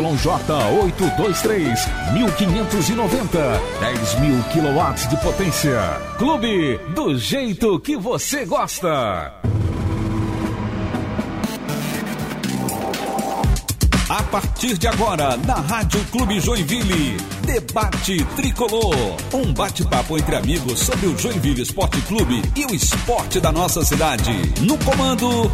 823, 1590, 10 mil quilowatts de potência. Clube do jeito que você gosta. A partir de agora, na Rádio Clube Joinville, Debate Tricolor. Um bate-papo entre amigos sobre o Joinville Esporte Clube e o esporte da nossa cidade. No comando,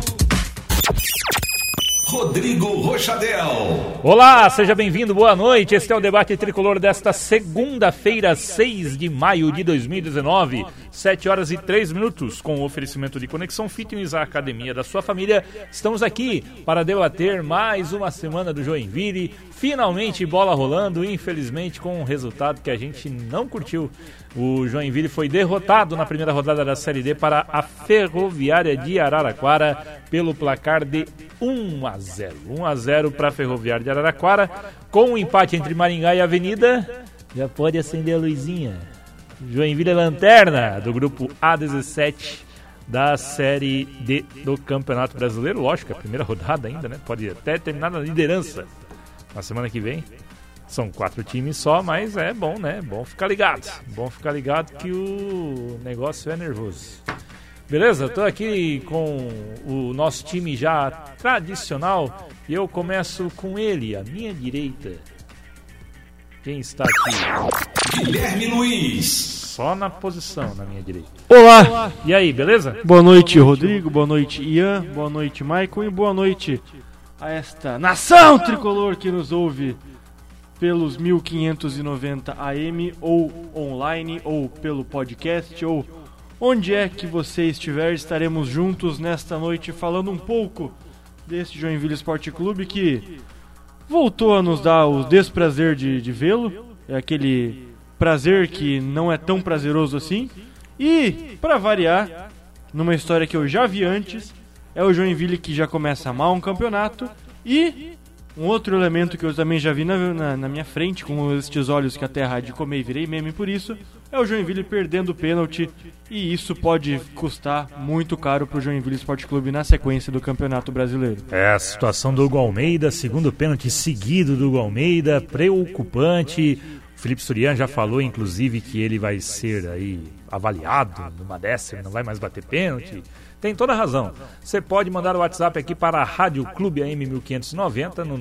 Rodrigo Rochadel. Olá, seja bem-vindo, boa noite. Este é o debate tricolor desta segunda-feira, 6 de maio de 2019, 7 horas e 3 minutos, com o oferecimento de Conexão Fitness, a academia da sua família. Estamos aqui para debater mais uma semana do Joinville. Finalmente bola rolando, infelizmente com um resultado que a gente não curtiu. O Joinville foi derrotado na primeira rodada da Série D para a Ferroviária de Araraquara pelo placar de 1 a 0. 1 a 0 para a Ferroviária de Araraquara, com um empate entre Maringá e Avenida. Já pode acender a luzinha. Joinville é lanterna do grupo A17 da Série D do Campeonato Brasileiro. Lógico, é a primeira rodada ainda, né? Pode até terminar na liderança na semana que vem. São quatro times só, mas é bom, né? Bom ficar ligado. Bom ficar ligado que o negócio é nervoso. Beleza? Tô aqui com o nosso time já tradicional e eu começo com ele, à minha direita. Quem está aqui? Guilherme Luiz. Só na posição na minha direita. Olá, E aí, beleza? boa noite Rodrigo, boa noite Ian, boa noite Maicon e boa noite a esta nação tricolor que nos ouve pelos 1590 AM ou online ou pelo podcast ou onde é que você estiver, estaremos juntos nesta noite falando um pouco deste Joinville Esporte Clube que voltou a nos dar o desprazer de, de vê-lo, é aquele prazer que não é tão prazeroso assim. E, para variar, numa história que eu já vi antes, é o Joinville que já começa mal um campeonato e um outro elemento que eu também já vi na, na, na minha frente, com estes olhos que a rádio comer e virei meme por isso, é o Joinville perdendo o pênalti e isso pode custar muito caro pro Joinville Esporte Clube na sequência do Campeonato Brasileiro. É a situação do Hugo Almeida, segundo pênalti seguido do Hugo Almeida, preocupante. O Felipe Surian já falou, inclusive, que ele vai ser aí avaliado numa décima, não vai mais bater pênalti. Tem toda a razão. Você pode mandar o WhatsApp aqui para a Rádio Clube AM 1590 no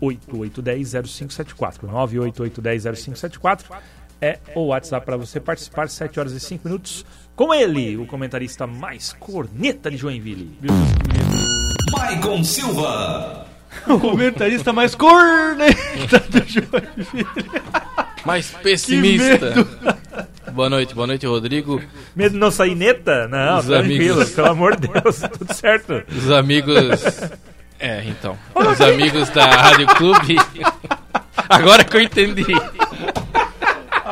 988100574. 988100574 é o WhatsApp para você participar, 7 horas e 5 minutos. Com ele, o comentarista mais corneta de Joinville. Maicon Silva. O comentarista mais corneta do Joinville. Mais pessimista. Boa noite, boa noite, Rodrigo. Medo de não sair neta? Não, Os tranquilo, amigos. pelo amor de Deus, tudo certo. Os amigos. É, então. Os amigos da Rádio Clube. Agora que eu entendi.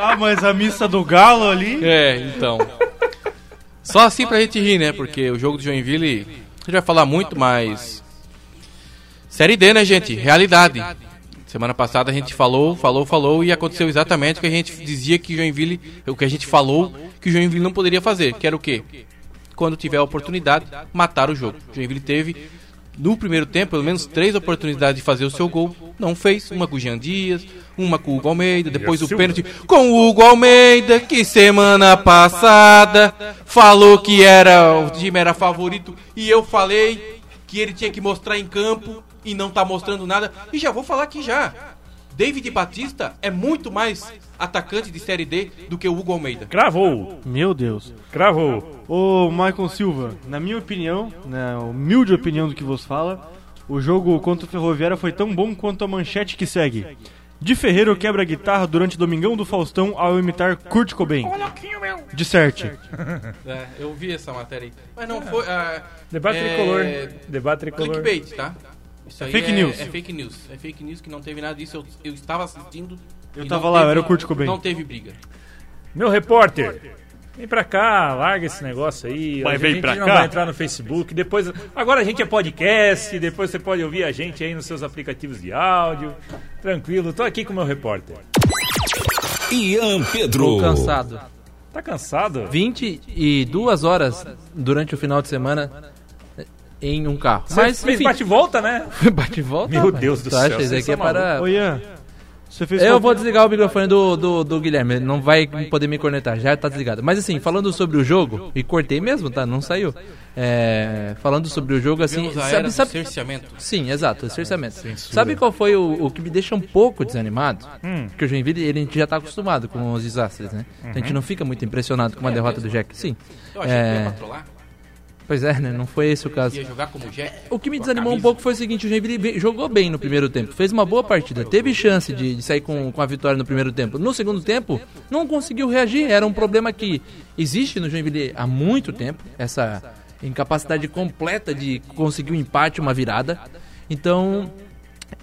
Ah, mas a missa do Galo ali. É, então. Só assim pra gente rir, né? Porque o jogo do Joinville. A gente vai falar muito, mas. Série D, né, gente? Realidade. Semana passada a gente falou, falou, falou e aconteceu exatamente o que a gente dizia que Joinville. O que a gente falou que Joinville não poderia fazer. Que era o quê? Quando tiver a oportunidade, matar o jogo. Joinville teve, no primeiro tempo, pelo menos três oportunidades de fazer o seu gol. Não fez. Uma com o Jean Dias, uma com o Hugo Almeida, depois o pênalti com o Hugo Almeida, que semana passada falou que era o time era favorito e eu falei que ele tinha que mostrar em campo e não tá mostrando nada. E já vou falar aqui já. David Batista é muito mais atacante de Série D do que o Hugo Almeida. Cravou, Meu Deus. cravou. Ô, Michael Silva, na minha opinião, na humilde opinião do que vos fala, o jogo contra o Ferroviária foi tão bom quanto a manchete que segue. De Ferreiro quebra a guitarra durante Domingão do Faustão ao imitar Kurt Cobain. De certo. É, eu vi essa matéria aí. Mas não foi. ah, Debate é, tricolor. Debate tricolor. Clickbait, tá? Isso aí fake news. É fake news. É fake news que não teve nada disso. Eu, eu estava assistindo. Eu e tava não lá, eu teve- era o Kurt Cobain. Não teve briga. Meu repórter, vem pra cá, larga esse negócio aí. Vai, a vem gente pra não cá. vai entrar no Facebook. Depois, agora a gente é podcast, depois você pode ouvir a gente aí nos seus aplicativos de áudio. Tranquilo, tô aqui com o meu repórter. Ian Pedro. Tô cansado. Tá cansado? 22 horas durante o final de semana em um carro. Você Mas, fez enfim, bate e volta, né? bate e volta. Meu. Deus do céu, Isso vocês aqui é para... Ô Ian, você fez Eu vou desligar o microfone do, do, do Guilherme, ele não vai poder me cornetar, já tá desligado. Mas assim, falando sobre o jogo, e cortei mesmo, tá? Não saiu. É, falando sobre o jogo, assim, sabe, sabe, cerceamento. Sim, exato, cerceamento. Sabe qual foi o, o que me deixa um pouco desanimado? Hum. Porque o Joinville, ele, a gente já tá acostumado com os desastres, né? Então a gente não fica muito impressionado com uma derrota do Jack. Sim. Eu achei que É, ia patrolar, pois é, né? Não foi esse o caso. O que me desanimou um pouco foi o seguinte, o Joinville jogou bem no primeiro tempo, fez uma boa partida, teve chance de, de sair com, com a vitória no primeiro tempo. No segundo tempo, não conseguiu reagir, era um problema que existe no Joinville há muito tempo, essa incapacidade completa de conseguir um empate, uma virada. Então,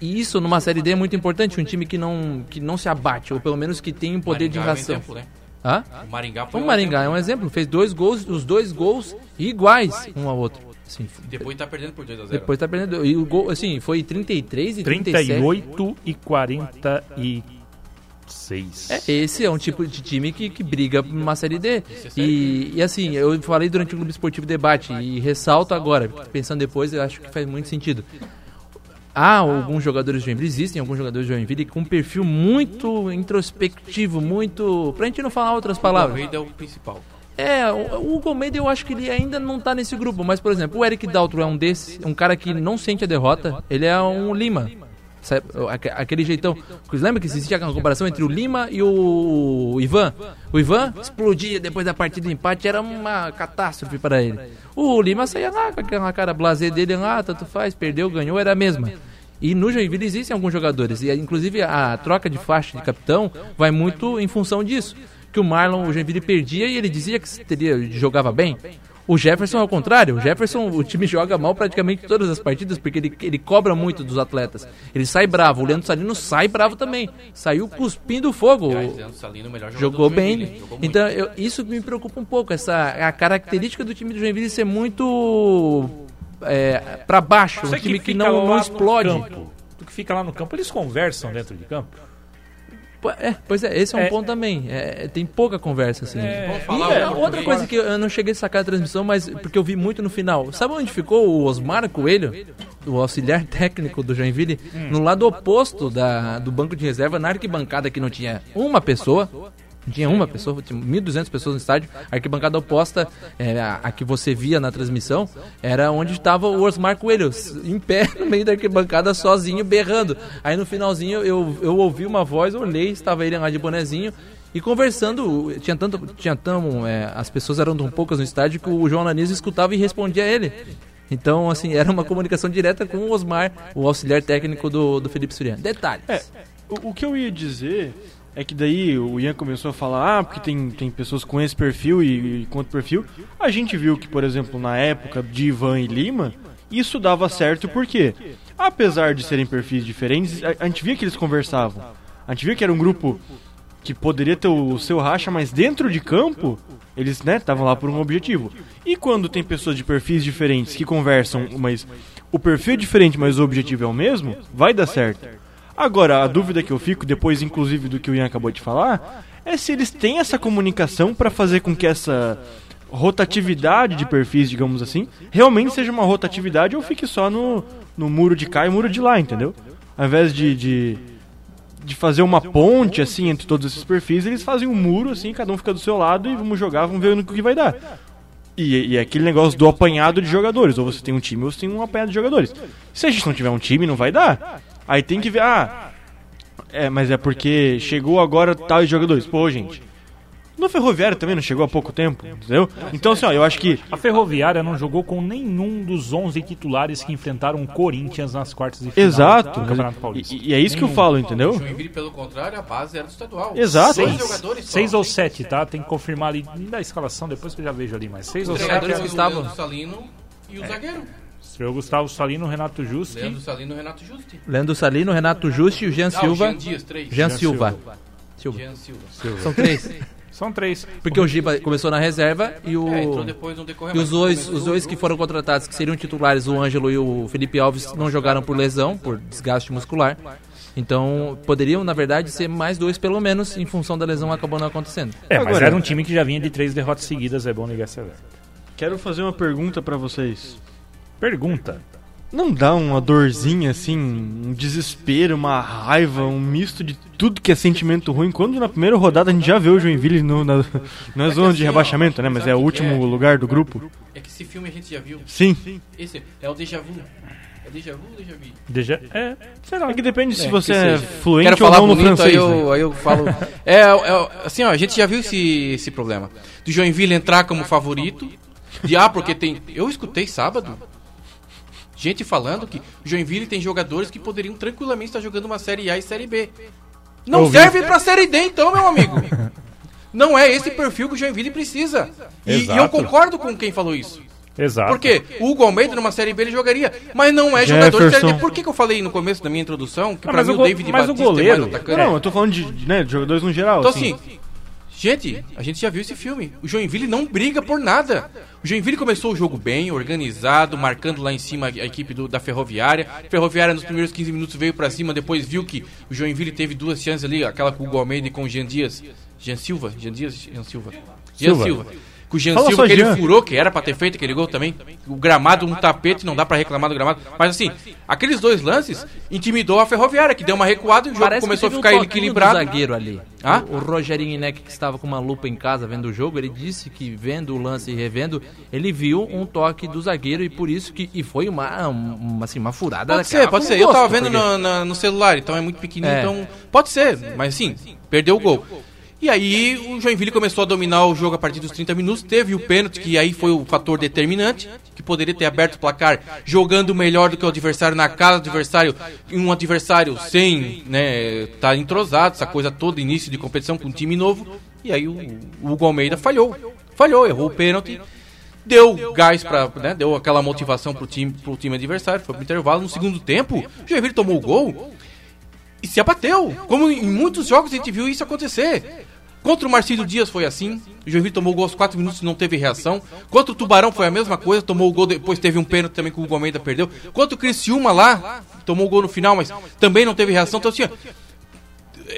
e isso numa Série D é muito importante, um time que não, que não se abate, ou pelo menos que tem um poder de é reação. né? Hã? O Maringá foi O um Maringá é exemplo. um exemplo, fez dois gols, os dois gols iguais um ao outro. Assim, Depois tá perdendo por 2x0. depois tá perdendo. E o gol, assim, foi 33 e 37. 38 e 46. É, esse é um tipo de time que, que briga numa Série D. E, e assim, eu falei durante o Clube Esportivo Debate e ressalto agora, pensando depois, eu acho que faz muito sentido. Há alguns jogadores de Joinville, existem alguns jogadores de Joinville com um perfil muito introspectivo, muito. Pra gente não falar outras O palavras. Almeida é o principal. É, o o Hugo Almeida eu acho que ele ainda não tá nesse grupo, mas por exemplo, o Eric Daltro é um desses, um cara que não sente a derrota, ele é um Lima. Aquele jeitão. Lembra que existia uma comparação entre o Lima e o Ivan? O Ivan explodia depois da partida do empate, era uma catástrofe para ele. O Lima saía lá com aquela cara blazer dele, ah, tanto faz, perdeu, ganhou, era a mesma. E no Joinville existem alguns jogadores, e inclusive a troca de faixa de capitão vai muito em função disso. Que o Marlon, o Joinville perdia e ele dizia que teria, jogava bem. O Jefferson é o contrário. O Jefferson, o time joga mal praticamente todas as partidas porque ele, ele cobra muito dos atletas. Ele sai bravo. O Leandro Salino sai bravo também. Saiu cuspindo fogo. Aliás, Leandro Salino, o melhor jogador Jogou bem. Muito. Então, eu- isso me preocupa um pouco. Essa, a característica do time do Joinville ser muito é, para baixo. Um time que não, não explode. campo, Tu que fica lá no campo, eles conversam dentro de campo? É, pois é, esse é um É. ponto também. É, tem pouca conversa, assim. Vamos E, é, outra coisa que eu não cheguei a sacar a transmissão, mas porque eu vi muito no final. Sabe onde ficou o Osmar Coelho, o auxiliar técnico do Joinville? No lado oposto da, do banco de reserva, na arquibancada que não tinha uma pessoa. Tinha uma pessoa, tinha 1.200 pessoas no estádio. A arquibancada oposta, é, a, a que você via na transmissão, era onde estava o Osmar Coelho, em pé no meio da arquibancada, sozinho, berrando. Aí no finalzinho eu, eu ouvi uma voz, olhei, estava ele lá de bonezinho. E conversando, tinha tanto, tinha tão, é, as pessoas eram tão poucas no estádio que o João Ananias escutava e respondia a ele. Então, assim, era uma comunicação direta com o Osmar, o auxiliar técnico do, do Felipe Suriano. Detalhes. É, o, o que eu ia dizer é que daí o Ian começou a falar, ah, porque tem, tem pessoas com esse perfil e, e com outro perfil. A gente viu que, por exemplo, na época de Ivan e Lima, isso dava certo porque, apesar de serem perfis diferentes, a, a gente via que eles conversavam. A gente via que era um grupo que poderia ter o seu racha, mas dentro de campo, eles né, estavam lá por um objetivo. E quando tem pessoas de perfis diferentes que conversam, mas o perfil é diferente, mas o objetivo é o mesmo, vai dar certo. Agora, a dúvida que eu fico, depois inclusive do que o Ian acabou de falar, é se eles têm essa comunicação para fazer com que essa rotatividade de perfis, digamos assim, realmente seja uma rotatividade ou fique só no, no muro de cá e muro de lá, entendeu? Ao invés de, de, de fazer uma ponte assim entre todos esses perfis, eles fazem um muro assim, cada um fica do seu lado e vamos jogar, vamos ver no que vai dar. E, e é aquele negócio do apanhado de jogadores. Ou você tem um time ou você tem um apanhado de jogadores. Se a gente não tiver um time, não vai dar. Aí tem que ver, ah, é, mas é porque chegou agora tais jogadores. Pô, gente. No Ferroviário também não chegou há pouco tempo, entendeu? Então, assim, ó, eu acho que. A Ferroviária não jogou com nenhum dos 11 titulares que enfrentaram o Corinthians nas quartas de final Exato. do Campeonato Paulista. E, e é isso que eu falo, O entendeu? Joinville, pelo contrário, a base era do estadual. Exato. Seis Seis, jogadores seis ou sete, tá? Tem que confirmar ali da escalação depois que eu já vejo ali, mas seis Os ou sete. treinadores que foram estavam- o Leandro Salino e o zagueiro. Estreou Gustavo Salino, Renato Justi. Leandro Salino o Renato Justi. Leandro Salino, Renato Justi e o Jean Ah, Silva. o Jean Dias, três. Jean, Jean Silva. Silva. Jean Silva. São três. São três. Porque o Giba começou na reserva e o. É, E os dois, os dois o que foram contratados, que seriam titulares, o Ângelo e o Felipe Alves, não jogaram por lesão, por desgaste muscular. Então, poderiam, na verdade, ser mais dois pelo menos, em função da lesão acabou não acontecendo. É, mas Agora- era um time que já vinha de três derrotas seguidas, é bom ligar essa alerta. Quero fazer uma pergunta pra vocês. Pergunta. Não dá uma dorzinha assim, um desespero, uma raiva, um misto de tudo que é sentimento ruim? Quando na primeira rodada a gente já vê o Joinville no, na, na zona de assim, ó, rebaixamento, né? Mas é o último é? lugar do grupo. É que esse filme a gente já viu. Sim. Esse é o déjà vu. É déjà vu ou déjà vu? Deja... É, sei lá. É que depende se É, você que é fluente Quero ou falar não no bonito, francês. aí, né? eu, aí eu falo. É, é, assim, ó, a gente já viu esse, esse problema. Do Joinville entrar como favorito. De, ah, porque tem. Eu escutei sábado. Gente falando que o Joinville tem jogadores que poderiam tranquilamente estar jogando uma Série A e Série B. Não Ouvi. serve pra Série D, então, meu amigo. Não é esse perfil que o Joinville precisa. E, e eu concordo com quem falou isso. Exato. Por quê? O Hugo Almeida numa Série B ele jogaria, mas não é jogador de Série Jefferson. D. Por que, que eu falei no começo da minha introdução que Ah, pra mim o o David mas o Batista é goleiro- mais atacante? Não, eu tô falando de, de, né, de jogadores no geral. Então assim. assim, gente, a gente já viu esse filme. O Joinville não briga por nada. O Joinville começou o jogo bem, organizado, marcando lá em cima a equipe do- da Ferroviária. A Ferroviária nos primeiros 15 minutos veio pra cima, depois viu que o Joinville teve duas chances ali, aquela com o Hugo Almeida e com o Jean Dias. Jean Silva? Jean Dias? Jean Silva. Jean Silva. Silva. Com o Jean Fala Silva que ele Jean. furou, que era pra ter feito aquele gol também. O gramado, um tapete, não dá pra reclamar do gramado. Mas assim, aqueles dois lances intimidou a Ferroviária, que deu uma recuada e o jogo Parece começou a ficar um equilibrado. do zagueiro ali. Hã? O, o Rogerinho Inek, que estava com uma lupa em casa vendo o jogo, ele disse que vendo o lance e revendo, ele viu um toque do zagueiro e por isso que e foi uma, uma, assim, uma furada. Pode ser, pode ser. Eu gosto, tava vendo porque- no, no celular, então é muito pequenininho, É. então pode ser. Mas assim, perdeu o gol. E aí o Joinville começou a dominar o jogo a partir dos 30 minutos, teve o pênalti, que aí foi o fator determinante, que poderia ter aberto o placar jogando melhor do que o adversário na casa do adversário, um adversário sem, né, tá entrosado, essa coisa toda, início de competição com um time novo. E aí o, o Hugo Almeida falhou. Falhou, errou o pênalti deu gás para, né, deu aquela motivação pro time, pro time adversário, foi pro intervalo no segundo tempo. O Joinville tomou o gol e se abateu. Como em muitos jogos a gente viu isso acontecer. Contra o Marcílio Dias foi assim. O Joinville tomou o gol aos 4 minutos e não teve reação. Contra o Tubarão foi a mesma coisa. Tomou o gol, depois teve um pênalti também que o Almeida perdeu. Contra o Criciúma lá, tomou o gol no final, mas também não teve reação. Então assim,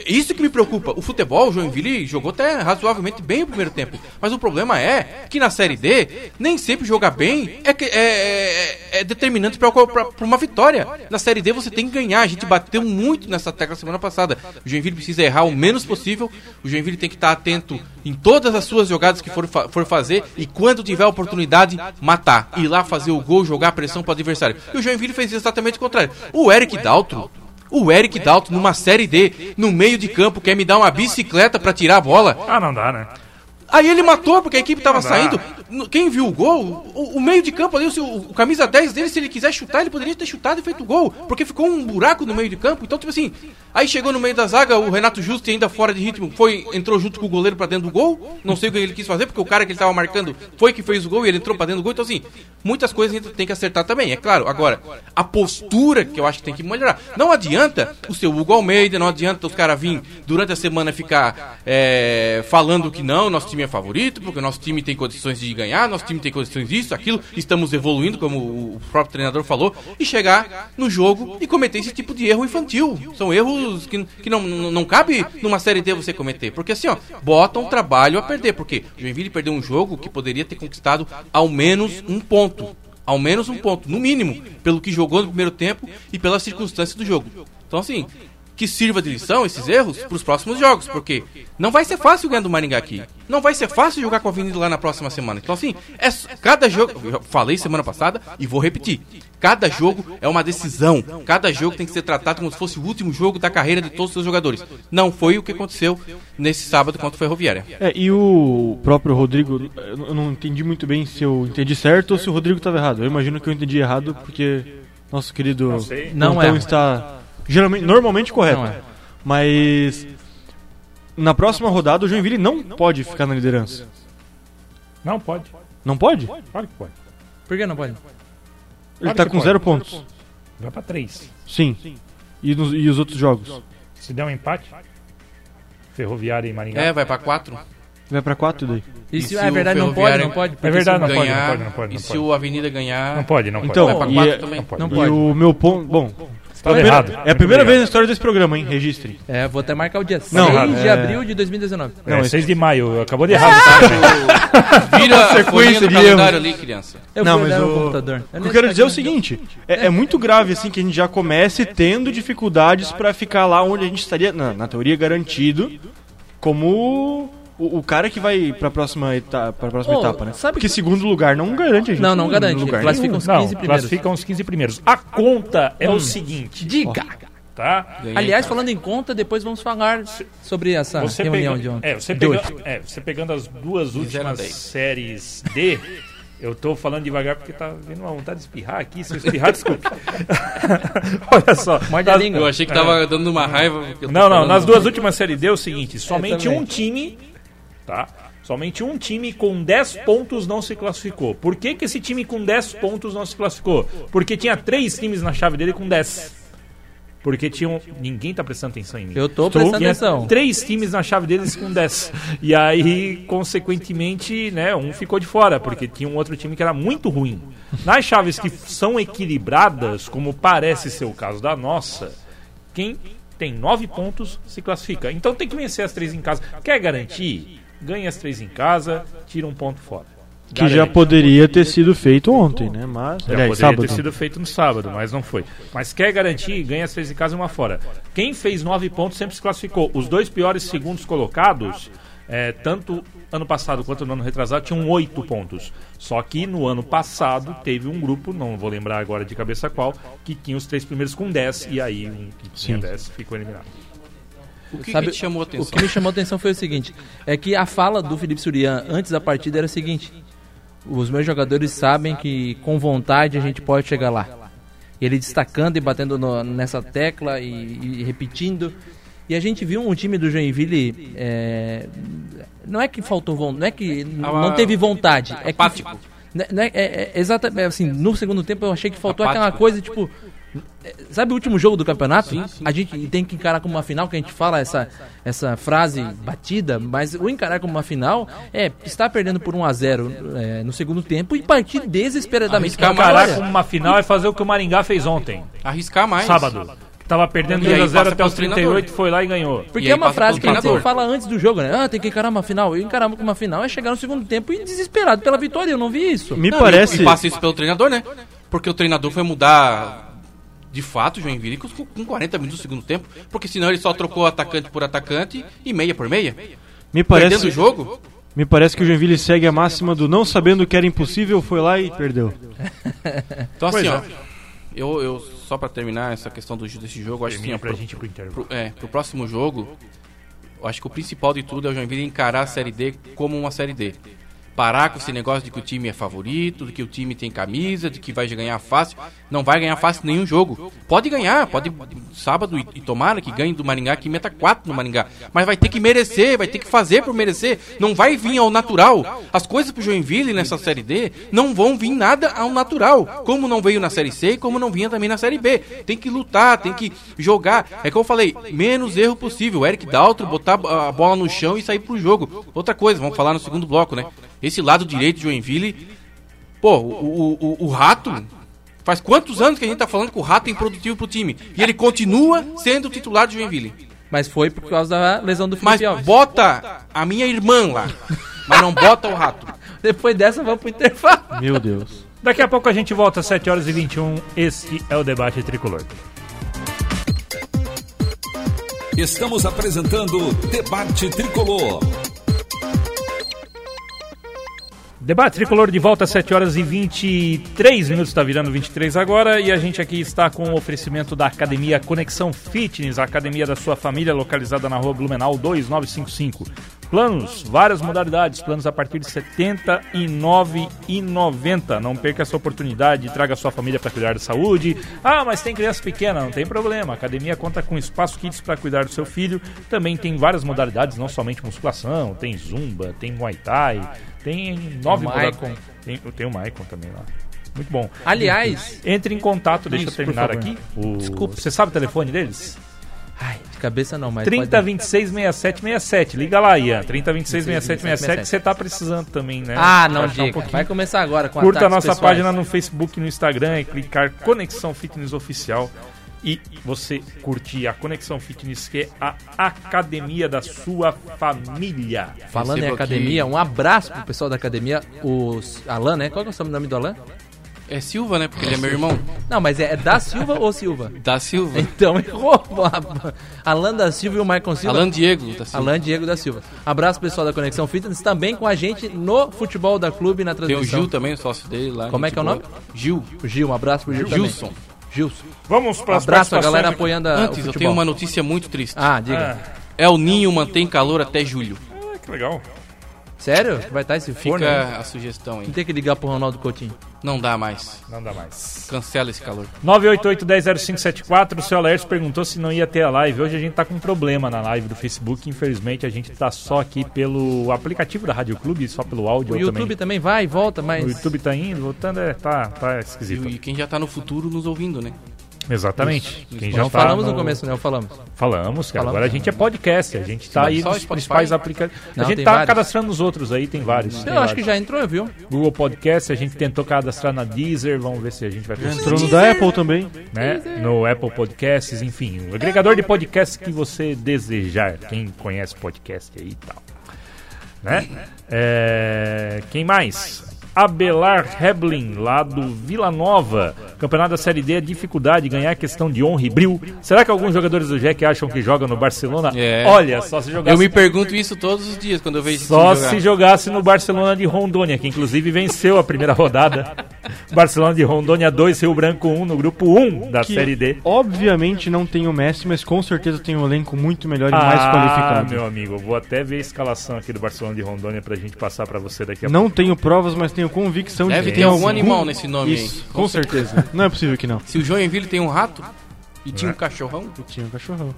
isso que me preocupa. O futebol, o Joinville jogou até razoavelmente bem o primeiro tempo. Mas o problema é que na Série D, nem sempre jogar bem é, é- é- é determinante para uma vitória. Na Série D você tem que ganhar. A gente bateu muito nessa tecla semana passada. O Joinville precisa errar o menos possível. O Joinville tem que estar atento em todas as suas jogadas que for, for fazer. E quando tiver a oportunidade, matar. Ir lá fazer o gol, jogar pressão para o adversário. E o Joinville fez exatamente o contrário. O Eric Daltro. O Eric Dalton numa série D, no meio de campo, quer me dar uma bicicleta pra tirar a bola. Ah, não dá, né? Aí ele matou porque a equipe tava dá. saindo. Quem viu o gol, o, o meio de campo ali, o, seu- o camisa 10 dele, se ele quiser chutar, ele poderia ter chutado e feito gol. Porque ficou um buraco no meio de campo. Então, tipo assim, aí chegou no meio da zaga, o Renato Justo ainda fora de ritmo, foi, entrou junto com o goleiro pra dentro do gol. Não sei o que ele quis fazer, porque o cara que ele tava marcando foi que fez o gol e ele entrou pra dentro do gol. Então, assim, muitas coisas a gente tem que acertar também, é claro. Agora, a postura que eu acho que tem que melhorar. Não adianta o seu Hugo Almeida, não adianta os caras virem durante a semana ficar é, falando que não, nosso time é favorito, porque nosso time tem condições de ganhar, nosso time tem condições disso, aquilo, estamos evoluindo, como o próprio treinador falou, e chegar no jogo e cometer esse tipo de erro infantil. São erros que, que não, não, cabe numa série D você cometer, porque assim, ó, botam trabalho a perder, porque o Joinville perdeu um jogo que poderia ter conquistado ao menos um ponto. Ao menos um ponto, no mínimo, pelo que jogou no primeiro tempo e pelas circunstâncias do jogo. Então, assim, que sirva de lição esses erros para os próximos jogos, porque não vai ser fácil ganhar do Maringá aqui. Não vai ser fácil jogar com a Avenida lá na próxima semana. Então, assim, é cada jogo. Eu falei semana passada e vou repetir. Cada jogo é uma decisão. Cada jogo tem que ser tratado como se fosse o último jogo da carreira de todos os seus jogadores. Não foi o que aconteceu nesse sábado contra o Ferroviária. É, e o próprio Rodrigo, eu não entendi muito bem se eu entendi certo ou se o Rodrigo estava errado. Eu imagino que eu entendi errado porque nosso querido sei. Não Pontão é. está geralmente, normalmente correto. Não é. Mas na próxima rodada o Joinville não pode ficar na liderança. Não pode. Não pode? Claro que pode. Por que não pode? Ele Claro tá que com pode. zero pontos. Vai pra três. Sim. E, nos- e os outros jogos? Se der um empate, Ferroviária e Maringá. É, vai para quatro. Vai pra quatro daí. E E se, se ah, é verdade, não pode, não pode. É verdade, não pode, não ganhar, pode, não pode, e não se pode. o Avenida ganhar. Não pode, não pode. Então, Vai pra e, quatro é- também. Não pode. Não e pode. o meu ponto. Bom, Tava Primeira- errado. É a primeira vez na história desse programa, hein? Registre. É, vou até marcar o dia Não, 6 de é- abril de 2019. É, Não, esse- 6 de maio, acabou de errar. tá? Vira a sequência de calendário ali, criança. Eu não, fui mas o... no computador. o que nem eu quero dizer é o seguinte: é, é muito grave assim que a gente já comece tendo dificuldades pra ficar lá onde a gente estaria, na, na teoria, garantido como o, o cara que vai pra próxima, eta pra próxima Ô, etapa, né? sabe Porque que- segundo lugar não garante a gente. Não, não garante. lugar Classificam os Não, 15 primeiros. classificam os 15 primeiros. A conta é o seguinte, Diga! tá? Aliás, falando em conta, depois vamos falar sobre essa Você, reunião pega- de ontem. é, você, pega- é, você pegando as duas últimas séries D, eu tô falando devagar porque tá vindo uma vontade de espirrar aqui. Se eu espirrar, desculpe. Olha só. Morde nas-. Eu achei que tava dando uma raiva. Não, não, falando- nas duas últimas séries D é o seguinte, somente também. um time, tá? Somente um time com 10 pontos não se classificou. Por que, que esse time com 10 pontos não se classificou? Porque tinha três times na chave dele com 10. Porque tinham. Ninguém tá prestando atenção em mim. Eu tô prestando Tinha atenção. três times na chave deles com 10. E aí, consequentemente, né, um ficou de fora, porque tinha um outro time que era muito ruim. Nas chaves que são equilibradas, como parece ser o caso da nossa, quem tem nove pontos se classifica. Então tem que vencer as três em casa. Quer garantir? Ganha as três em casa, tira um ponto fora. Que já poderia ter sido feito ontem, né? Mas. Já Aliás, poderia sábado. ter sido feito no sábado, mas não foi. Mas quer garantir, ganha as três em casa e uma fora. Quem fez nove pontos sempre se classificou. Os dois piores segundos colocados, é, tanto ano passado quanto no ano retrasado, tinham oito pontos. Só que no ano passado teve um grupo, não vou lembrar agora de cabeça qual, que tinha os três primeiros com 10 e aí um que tinha Sim. 10 ficou eliminado. O que, Sabe, que te chamou a O atenção? que me chamou a atenção foi o seguinte: é que a fala do Felipe Surian antes da partida era a seguinte: os meus jogadores sabem que com vontade a gente pode chegar lá. Ele destacando e batendo no- nessa tecla e, e repetindo. E a gente viu um time do Joinville. é, não é que faltou vontade, não é que Ah, não teve vontade. É que, apático. né, né, é, é, exatamente assim, no segundo tempo eu achei que faltou aquela coisa tipo. Sabe o último jogo do campeonato? A gente tem que encarar como uma final, que a gente fala essa, essa frase batida, mas o encarar como uma final é estar perdendo por 1 a 0 é, no segundo tempo e partir desesperadamente Arriscar. Encarar como uma final é fazer o que o Maringá fez ontem, Arriscar mais. sábado. Tava perdendo E aí 2x0 passa até os pelo 38, foi lá e ganhou. Porque E é uma frase que a gente fala antes do jogo, né? Ah, tem que encarar uma final. E encarar como uma final é chegar no segundo tempo e desesperado pela vitória. Eu não vi isso. Me Não, parece. E, e passa isso pelo treinador, né? Porque o treinador foi mudar de fato o Joinville com, com 40 minutos do segundo tempo. Porque senão ele só trocou atacante por atacante e meia por meia. Me Perdendo parece, o jogo. me parece que o Joinville segue a máxima do não sabendo que era impossível, foi lá e perdeu. Então assim, ó. é. Eu, eu, só pra terminar essa questão do, desse jogo, acho assim, ó, pra pro, gente pro pro, é, pro próximo jogo, eu acho que o principal de tudo é o Joinville encarar a Série D como uma Série D. Parar com esse negócio de que o time é favorito, de que o time tem camisa, de que vai ganhar fácil. Não vai ganhar fácil nenhum jogo. Pode ganhar, pode sábado e, e tomara que ganhe do Maringá, que meta 4 no Maringá. Mas vai ter que merecer, vai ter que fazer por merecer. Não vai vir ao natural. As coisas pro Joinville nessa Série D não vão vir nada ao natural. Como não veio na Série C e como não vinha também na Série B. Tem que lutar, tem que jogar. É como eu falei, menos erro possível. Eric Daltro botar a bola no chão e sair pro jogo. Outra coisa, vamos falar no segundo bloco, né? Esse lado direito de Joinville. Pô, o, o, o, o Rato. Faz quantos anos que a gente tá falando que o Rato é improdutivo pro time? E ele continua sendo o titular de Joinville. Mas foi por causa da lesão do Mas Felipe Alves. bota a minha irmã lá. Mas não bota o Rato. Depois dessa, vamos pro intervalo. Meu Deus. Daqui a pouco a gente volta às 7 horas e 21. Este é o debate tricolor. Estamos apresentando Debate Tricolor. Debate tricolor de volta às 7 horas e 23 minutos, está virando 23 agora, e a gente aqui está com o oferecimento da Academia Conexão Fitness, a academia da sua família, localizada na rua Blumenau 2955. Planos, várias modalidades, planos a partir de R$ 79,90. Não perca essa oportunidade, traga sua família para cuidar da saúde. Ah, mas tem criança pequena, não tem problema. A academia conta com espaço kids para cuidar do seu filho. Também tem várias modalidades, não somente musculação, tem zumba, tem muay thai, tem nove modalidades. Tem, tem o Maicon também lá. Muito bom. Aliás, Entre em contato, deixa Isso, eu terminar aqui. O... Desculpa. Você sabe o telefone deles? Ai, de cabeça não, mas. 30 pode- 26 67 67. Liga lá, Ian. 30 26 67 67 que você tá precisando também, né? Ah, não, um diga. pouquinho. Vai começar agora com Curta a nossa pessoais. página no Facebook e no Instagram e clicar Conexão Fitness Oficial. e você curtir a Conexão Fitness, que é a academia da sua família. Falando em academia, um abraço pro pessoal da academia, os Alan, né? Qual é o nome do Alan? É Silva, né? Porque ele é meu irmão. Não, mas é, é da Silva ou Silva? Da Silva. Então errou. Alan da Silva e o Maicon Silva. Alan Diego da Silva. Alan Diego da Silva. Abraço pessoal da Conexão Fitness, também com a gente no Futebol da Clube na Tem o transmissão. Gil também, o sócio dele lá. Como é que é o nome? Gil. O Gil, um abraço pro Gil também. Gilson. Gilson. Vamos para as Abraço a galera aqui. apoiando a, o Antes, eu tenho uma notícia muito triste. Ah, diga. El Ninho mantém calor até julho. Ah, que legal. Sério? Que vai estar esse Fica forno? né? a sugestão aí. Não tem que ligar pro Ronaldo Coutinho. Não dá mais. Não dá mais. Cancela esse calor. 988-100574, o seu Alerce perguntou se não ia ter a live. Hoje a gente tá com um problema na live do Facebook. Infelizmente, a gente tá só aqui pelo aplicativo da Rádio Clube, só pelo áudio O YouTube também. também vai e volta, mas... O YouTube tá indo, voltando, é, tá, tá esquisito. E quem já tá no futuro nos ouvindo, né? Exatamente. Isso, Quem já Não tá falamos no... no começo, né? Falamos. Falamos, cara. Falamos. Agora a gente é podcast, a gente tá aí nos Spotify? principais aplicativos. A Não, gente tá vários. cadastrando nos outros aí, tem vários. tem Eu acho vários. que já entrou, viu? Google Podcast, a gente tentou cadastrar na Deezer, vamos ver se a gente vai conseguir. Entrou no da Apple também. né? No Apple Podcasts, enfim, o agregador de podcasts que você desejar, quem conhece podcast aí e tal, né? É, quem mais? Abelar Heblin, lá do Vila Nova. Campeonato da Série D é dificuldade, ganhar questão de honra e bril. Será que alguns jogadores do Jack acham que jogam no Barcelona? É. Olha, só se jogasse Eu me pergunto isso todos os dias quando eu vejo só se jogasse no Barcelona de Rondônia, que inclusive venceu a primeira rodada. Barcelona de Rondônia 2, Rio Branco 1 no grupo 1 da Que, Série D. Obviamente não tem o Messi, mas com certeza tem um elenco muito melhor e mais Ah, qualificado. meu amigo, eu vou até ver a escalação aqui do Barcelona de Rondônia pra gente passar pra você daqui a Não tenho provas, mas tenho convicção de Deve que ter tem algum animal nesse nome Isso, aí. com certeza. Não é possível que não. Se o Joinville tem um rato e tinha Né? um cachorrão, Tinha um cachorrão.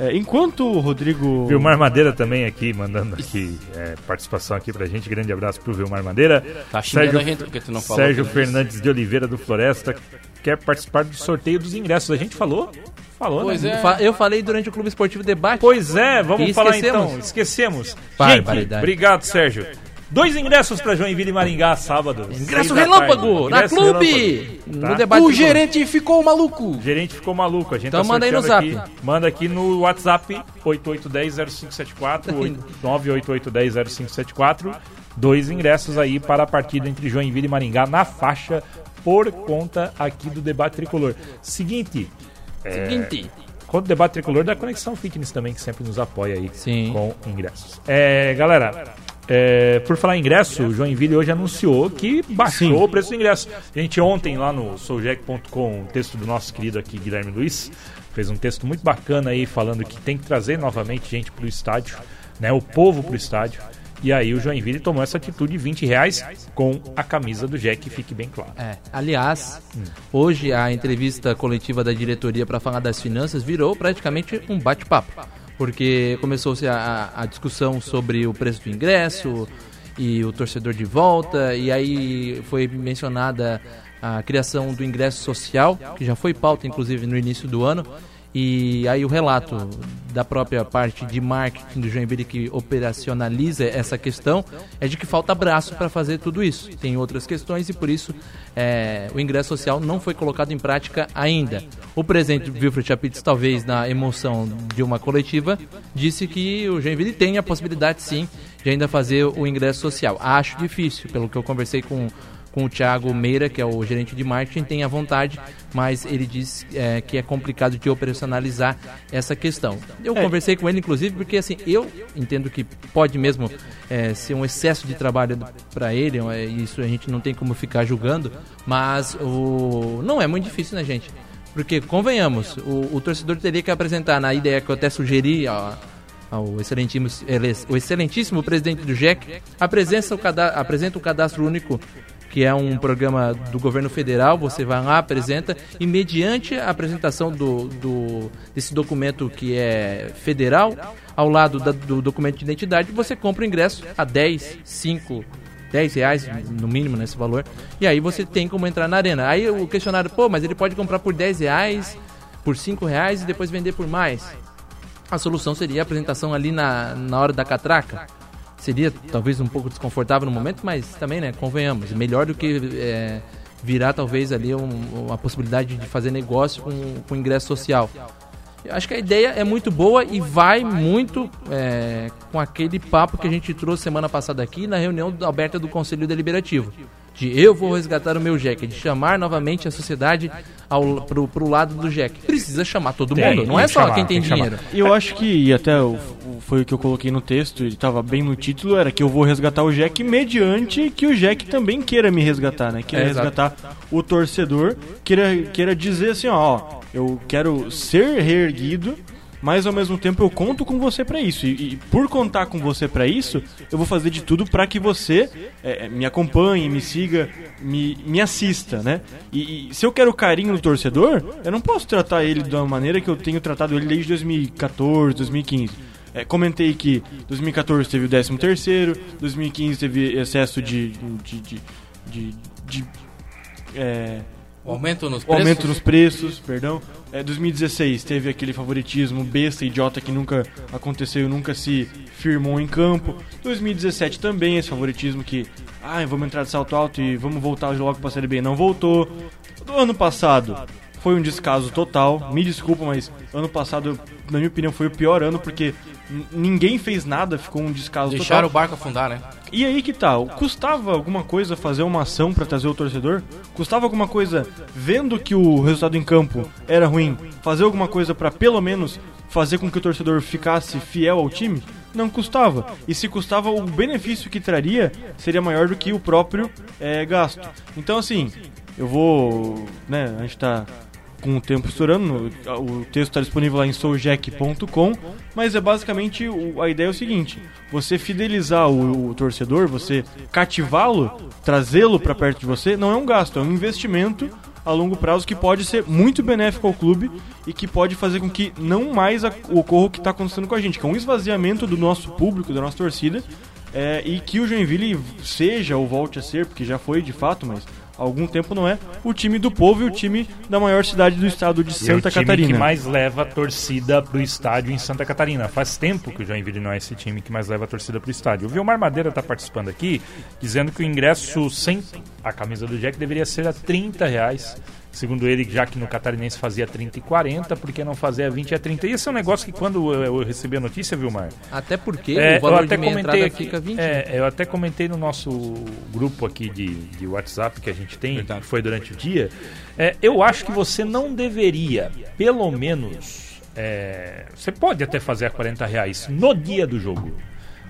É, enquanto o Rodrigo. Vilmar Madeira também aqui, mandando aqui é, participação aqui pra gente. Grande abraço pro Vilmar Madeira. tá xingando a gente porque tu não falou. Sérgio né? Fernandes de Oliveira do Floresta quer participar do sorteio dos ingressos. A gente falou? Falou, Pois né? é. Eu falei durante o Clube Esportivo Debate. Pois é, vamos falar então. Esquecemos. Gente, obrigado, Sérgio. Dois ingressos pra Joinville e Maringá, sábado. Ingresso relâmpago, na Ingresso Clube! relâmpago, No tá? debate. O gerente ficou maluco. O gerente ficou maluco. A gente Então tá manda aí no zap. Aqui. Manda aqui no WhatsApp 88100574, 988100574. Dois ingressos aí para a partida entre Joinville e Maringá na faixa por conta aqui do debate tricolor. Seguinte, Seguinte. contra o debate tricolor da Conexão Fitness também, que sempre nos apoia aí Sim. com ingressos. É, galera, é, por falar em ingresso, o Joinville hoje anunciou que baixou o preço do ingresso. A gente ontem lá no souljack.com, um texto do nosso querido aqui, Guilherme Luiz, fez um texto muito bacana aí falando que tem que trazer novamente gente pro estádio, né, o povo pro estádio. E aí o Joinville tomou essa atitude de 20 reais com a camisa do Jack, fique bem claro. É, aliás, hoje a entrevista coletiva da diretoria para falar das finanças virou praticamente um bate-papo. Porque começou-se a, a discussão sobre o preço do ingresso e o torcedor de volta, e aí foi mencionada a criação do ingresso social, que já foi pauta inclusive no início do ano. E aí o relato da própria parte de marketing do Joinville que operacionaliza essa questão é de que falta braço para fazer tudo isso. Tem outras questões e por isso é, o ingresso social não foi colocado em prática ainda. O presidente Wilfred Chapitz, talvez na emoção de uma coletiva, disse que o Joinville tem a possibilidade sim de ainda fazer o ingresso social. Acho difícil, pelo que eu conversei com com o Thiago Meira, que é o gerente de marketing, tem a vontade, mas ele diz é, que é complicado de operacionalizar essa questão. Eu conversei com ele, inclusive, porque assim, eu entendo que pode mesmo é, ser um excesso de trabalho para ele, é, isso a gente não tem como ficar julgando, mas o não é muito difícil, né, gente? Porque, convenhamos, o, o torcedor teria que apresentar na ideia que eu até sugeri, ó, ao excelentíssimo, ele- o excelentíssimo presidente do JEC, apresenta o, cada, apresenta o cadastro único, que é um programa do governo federal, você vai lá, apresenta, e mediante a apresentação do, do- desse documento que é federal, ao lado da- do documento de identidade, você compra o ingresso a 10, 5, 10 reais no mínimo nesse valor, e aí você tem como entrar na arena. Aí o questionário, pô, mas ele pode comprar por 10 reais, por 5 reais e depois vender por mais. A solução seria a apresentação ali na, na hora da catraca. Seria talvez um pouco desconfortável no momento, mas também, né, convenhamos, melhor do que é, virar talvez ali um, uma possibilidade de fazer negócio com, com ingresso social. Eu acho que a ideia é muito boa e vai muito é, com aquele papo que a gente trouxe semana passada aqui na reunião aberta do Conselho Deliberativo de eu vou resgatar o meu Jack, de chamar novamente a sociedade ao, pro, pro lado do Jack. Precisa chamar todo Tem, mundo, não é só chamar, quem tem, tem dinheiro. E eu acho que, e até o- o- foi o que eu coloquei no texto, ele estava bem no título, era que eu vou resgatar o Jack mediante que o Jack também queira me resgatar, né? Queira É, exato. resgatar o torcedor, queira, queira dizer assim, ó, ó, eu quero ser reerguido, mas ao mesmo tempo eu conto com você pra isso. E, e por contar com você pra isso, eu vou fazer de tudo pra que você é, me acompanhe, me siga, me, me assista, né? E, e se eu quero carinho do torcedor, eu não posso tratar ele uma maneira que eu tenho tratado ele desde 2014, 2015. É, comentei que 2014 teve o 13 terceiro, 2015 teve excesso de... de, de, de, de- é, O aumento nos o preços. aumento nos preços, perdão. É, 2016 teve aquele favoritismo besta, idiota que nunca aconteceu, nunca se firmou em campo. 2017 também esse favoritismo que, ah, vamos entrar de salto alto e vamos voltar logo pra Série B. Não voltou. Do ano passado foi um descaso total. Me desculpa, mas ano passado, na minha opinião, foi o pior ano porque ninguém fez nada, ficou um descaso Deixaram o total. barco afundar, né? E aí que tal? Custava alguma coisa fazer uma ação pra trazer o torcedor? Custava alguma coisa, vendo que o resultado em campo era ruim, fazer alguma coisa pra pelo menos fazer com que o torcedor ficasse fiel ao time? Não custava. E se custava, o benefício que traria seria maior do que o próprio eh, gasto. Então, assim, eu vou. né, a gente tá com o tempo estourando, o texto está disponível lá em souljack.com, mas é basicamente a ideia é o seguinte: você fidelizar o, o torcedor, você cativá-lo, trazê-lo para perto de você, não é um gasto, é um investimento a longo prazo que pode ser muito benéfico ao clube e que pode fazer com que não mais ocorra o que está acontecendo com a gente, que é um esvaziamento do nosso público, da nossa torcida, é, e que o Joinville seja ou volte a ser, porque já foi de fato, mas algum tempo não é, o time do povo e o time da maior cidade do estado de E é o Santa time Catarina. que mais leva a torcida pro estádio em Santa Catarina. Faz tempo que o Joinville não é esse time que mais leva a torcida pro estádio. O Vilmar Madeira tá participando aqui, dizendo que o ingresso sem a camisa do Jack deveria ser a 30 reais. Segundo ele, já que no Catarinense fazia 30 e 40, por que não fazer a 20 e a 30? E esse é um negócio que quando eu eu recebi a notícia, Vilmar, Até porque é, o eu valor até de comentei aqui, fica 20. é, eu até comentei no nosso grupo aqui de, de WhatsApp que a gente tem, que foi durante o dia. É, eu acho que você não deveria, pelo menos, é, você pode até fazer a 40 reais no dia do jogo.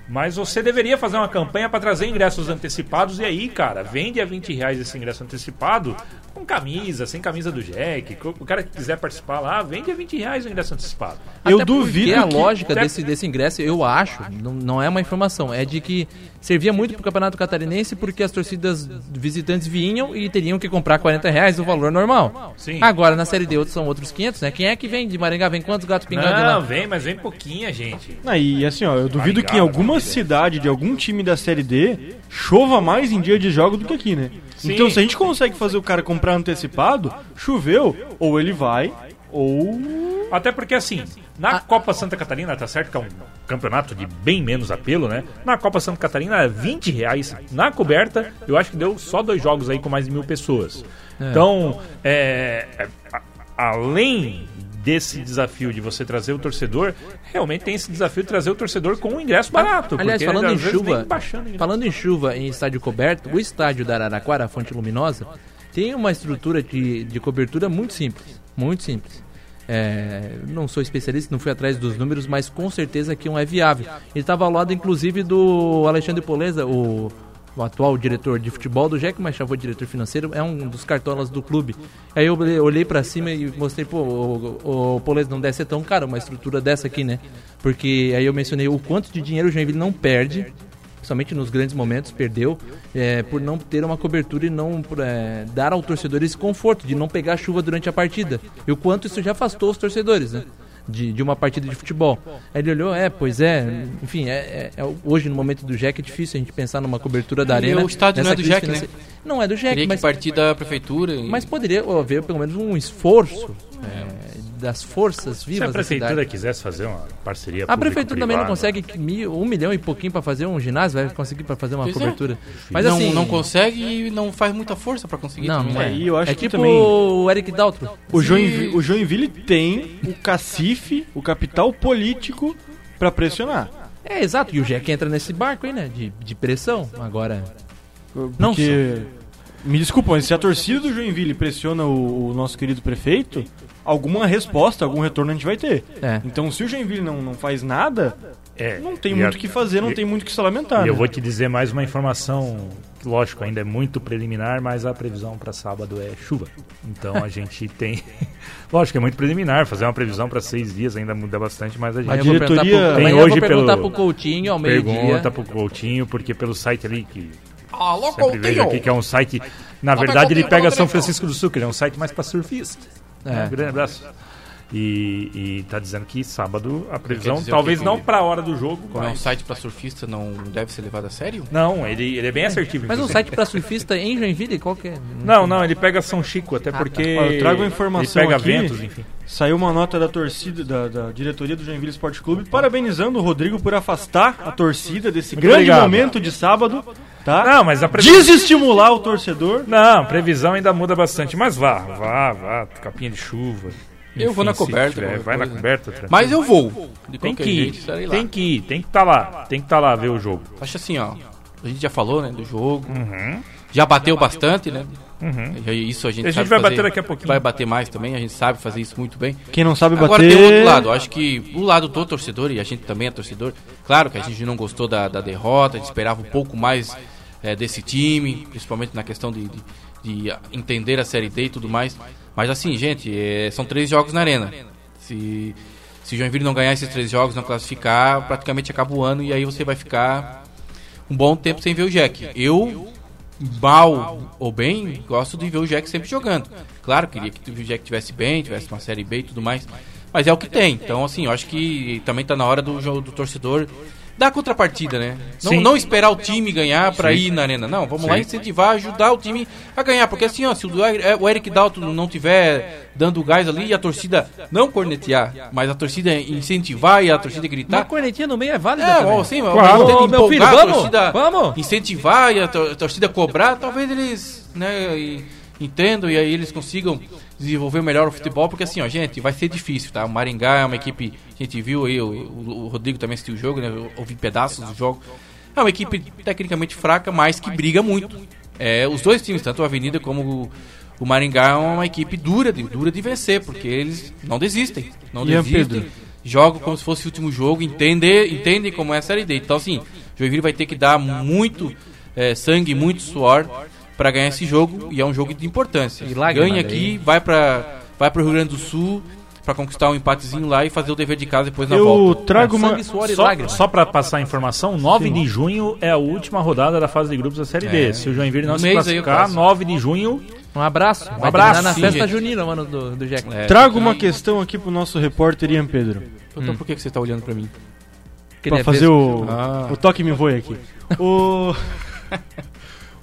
Mas você deveria fazer uma campanha para trazer ingressos antecipados e aí, cara, vende a 20 reais esse ingresso antecipado com camisa, sem camisa do Jack. O cara que quiser participar lá, vende a 20 reais o ingresso antecipado. Eu Até duvido porque a que- lógica desse, desse ingresso, eu acho, não, não é uma informação, é de que servia muito pro Campeonato Catarinense porque as torcidas visitantes vinham e teriam que comprar 40 reais o valor normal. Sim. Agora na Série D outros são outros 500, né? Quem é que vem de Maringá? Vem quantos gatos pingados de Não, lá? vem, mas vem pouquinha, gente. Ah, e assim, ó, eu duvido Maringá, que em alguma cidade de algum time da Série D chova mais em dia de jogo do que aqui, né? Sim. Então, se a gente consegue fazer o cara comprar antecipado, choveu, ou ele vai, ou. Até porque, assim, na Copa Santa Catarina, tá certo que é um campeonato de bem menos apelo, né? Na Copa Santa Catarina é 20 reais na coberta. Eu acho que deu só dois jogos aí com mais de mil pessoas. Então, é, é, a- além desse desafio de você trazer o torcedor, realmente tem esse desafio de trazer o torcedor com um ingresso barato. Aliás, falando em chuva, falando em chuva em estádio coberto, o estádio da Araraquara, a Fonte Luminosa, tem uma estrutura de, de cobertura muito simples, muito simples. É, não sou especialista, não fui atrás dos números, mas com certeza que um é viável. Ele estava ao lado, inclusive, do Alexandre Poleza, o, o atual diretor de futebol do Jack, mas foi diretor financeiro, é um dos cartolas do clube. Aí eu olhei- pra cima e mostrei, pô, o, o Poleza não deve ser tão caro uma estrutura dessa aqui, né? Porque aí eu mencionei o quanto de dinheiro o Joinville não perde principalmente nos grandes momentos, perdeu é, por não ter uma cobertura e não é, dar ao torcedor esse conforto de não pegar chuva durante a partida. E o quanto isso já afastou os torcedores, né? De, de uma partida de futebol. Aí ele olhou, é, pois é, enfim, é, é- é- hoje no momento do Jack é difícil a gente pensar numa cobertura da E arena. o estádio não é do Jack, né? financeira. Não é do Jack, Teria que mas, partir da prefeitura. e- mas poderia haver pelo menos um esforço é, das forças Se vivas a da prefeitura quisesse fazer uma parceria A prefeitura também não consegue mil, um milhão e pouquinho pra fazer um ginásio, vai conseguir pra fazer uma Pois é. cobertura. Mas não, assim, não consegue e não faz muita força pra conseguir. Não, também. não é. É, e eu acho é que tipo também- o Eric Daltro. O Joinville, o Joinville tem o cacife, o capital político pra pressionar. É, exato. E o Jack entra nesse barco aí, né? De, de pressão. Agora. Não Porque, me desculpa, mas se a torcida do Joinville pressiona o, o nosso querido prefeito, alguma resposta, algum retorno a gente vai ter. É. Então, se o Joinville não, não faz nada, É, não tem e muito o que fazer, não e- tem muito o que se lamentar. E eu né? vou te dizer mais uma informação, que, lógico, ainda é muito preliminar, mas a previsão para sábado é chuva. Então a gente tem. lógico, é muito preliminar, fazer uma previsão para seis dias ainda muda bastante, mas a gente A Amanhã eu vou perguntar diretoria- pro- Tem eu hoje vou perguntar pelo- pro Coutinho ao meio-dia. pergunta pro Coutinho, porque pelo site ali que Alô, sempre vejo aqui, que é um site. Na verdade, ele pega São Francisco do Sul, que ele é um site mais para surfista. É. Um grande abraço. E, e tá dizendo que sábado a previsão, talvez não pra hora do jogo, é um mas... site pra surfista, não deve ser levado a sério? Não, ele, ele é bem assertivo. Mas um site pra surfista em Joinville, qual que é? Não, não, ele pega São Chico, até porque. Ó, eu trago a informação Ele pega aqui. ventos, enfim. Saiu uma nota da torcida, da, da diretoria do Joinville Esporte Clube, parabenizando o Rodrigo por afastar a torcida desse Muito grande obrigado. momento de sábado, tá? Não, mas a previsão. Desestimular o torcedor. Não, previsão ainda muda bastante. Mas vá, vá, vá, capinha de chuva. Eu vou na coberta, tiver, vai na coisa. coberta, tranquilo. Mas eu vou. Tem que jeito, ir, lá. tem que ir, tem que estar lá, tem que estar lá ver o jogo. Acho assim, ó. A gente já falou, né, do jogo. Uhum. Já bateu bastante, né? Uhum. Isso a gente A gente sabe vai fazer. bater daqui a pouquinho. Vai bater mais também, a gente sabe fazer isso muito bem. Quem não sabe Agora bater. tem o outro lado, acho que o lado do torcedor, e a gente também é torcedor, claro que a gente não gostou da, da derrota, a gente esperava um pouco mais eh, desse time, principalmente na questão de, de- de entender a Série D e tudo mais. Mas assim, gente, eh, são três jogos na arena. Se, se o Joinville não ganhar esses três jogos, não classificar, praticamente acaba o ano e aí você vai ficar um bom tempo sem ver o Jack. Eu, mal ou bem, gosto de ver o Jack sempre jogando. Claro, queria que o Jack tivesse bem, tivesse uma série B e tudo mais. Mas é o que tem. Então, assim, eu acho que também tá na hora do, jogo do torcedor dar a contrapartida, né? Não, não esperar o time ganhar pra Sim. ir na arena. Não, vamos Sim. lá incentivar, ajudar o time a ganhar. Porque assim, ó, se o, Er- o Eric Dalton não tiver dando gás ali e a torcida não cornetear, mas a torcida incentivar e a torcida Uma gritar, cornetinha no meio é válida é, também. ó, assim, Claro. Ô, meu filho, empolgar, a vamos, torcida vamos. incentivar e a torcida cobrar, talvez eles, né, e- entendam e aí eles consigam desenvolver melhor o futebol, porque assim, ó, gente, vai ser difícil, tá? O Maringá é uma equipe, a gente viu aí, o, o- Rodrigo também assistiu o jogo, né? Eu ouvi pedaços do jogo. É uma equipe tecnicamente fraca, mas que briga muito. É, os dois times, tanto a Avenida como o, o Maringá, é uma equipe dura de, dura de vencer, porque eles não desistem. Não desistem jogam como se fosse o último jogo, entendem como é a Série D. Então, assim, o Joinville vai ter que dar muito eh, sangue, muito suor para ganhar esse jogo, e é um jogo de importância. Ganha daí. aqui, vai para vai o Rio Grande do Sul para conquistar um empatezinho lá e fazer o dever de casa depois na Eu volta. trago uma. Sangue, suor e Só, só para passar a informação, 9 de junho é a última rodada da fase de grupos da Série D. É. Se o Joinville não Um se eu classificar, passo. 9 de junho, Um abraço. Vai abraço, na sim, festa gente. junina, mano, do, do Jack. É, Trago uma que- questão aqui pro nosso repórter Ian Pedro. Então por que que você tá olhando para mim? Pra fazer o, Ah. o toque me voe aqui. O.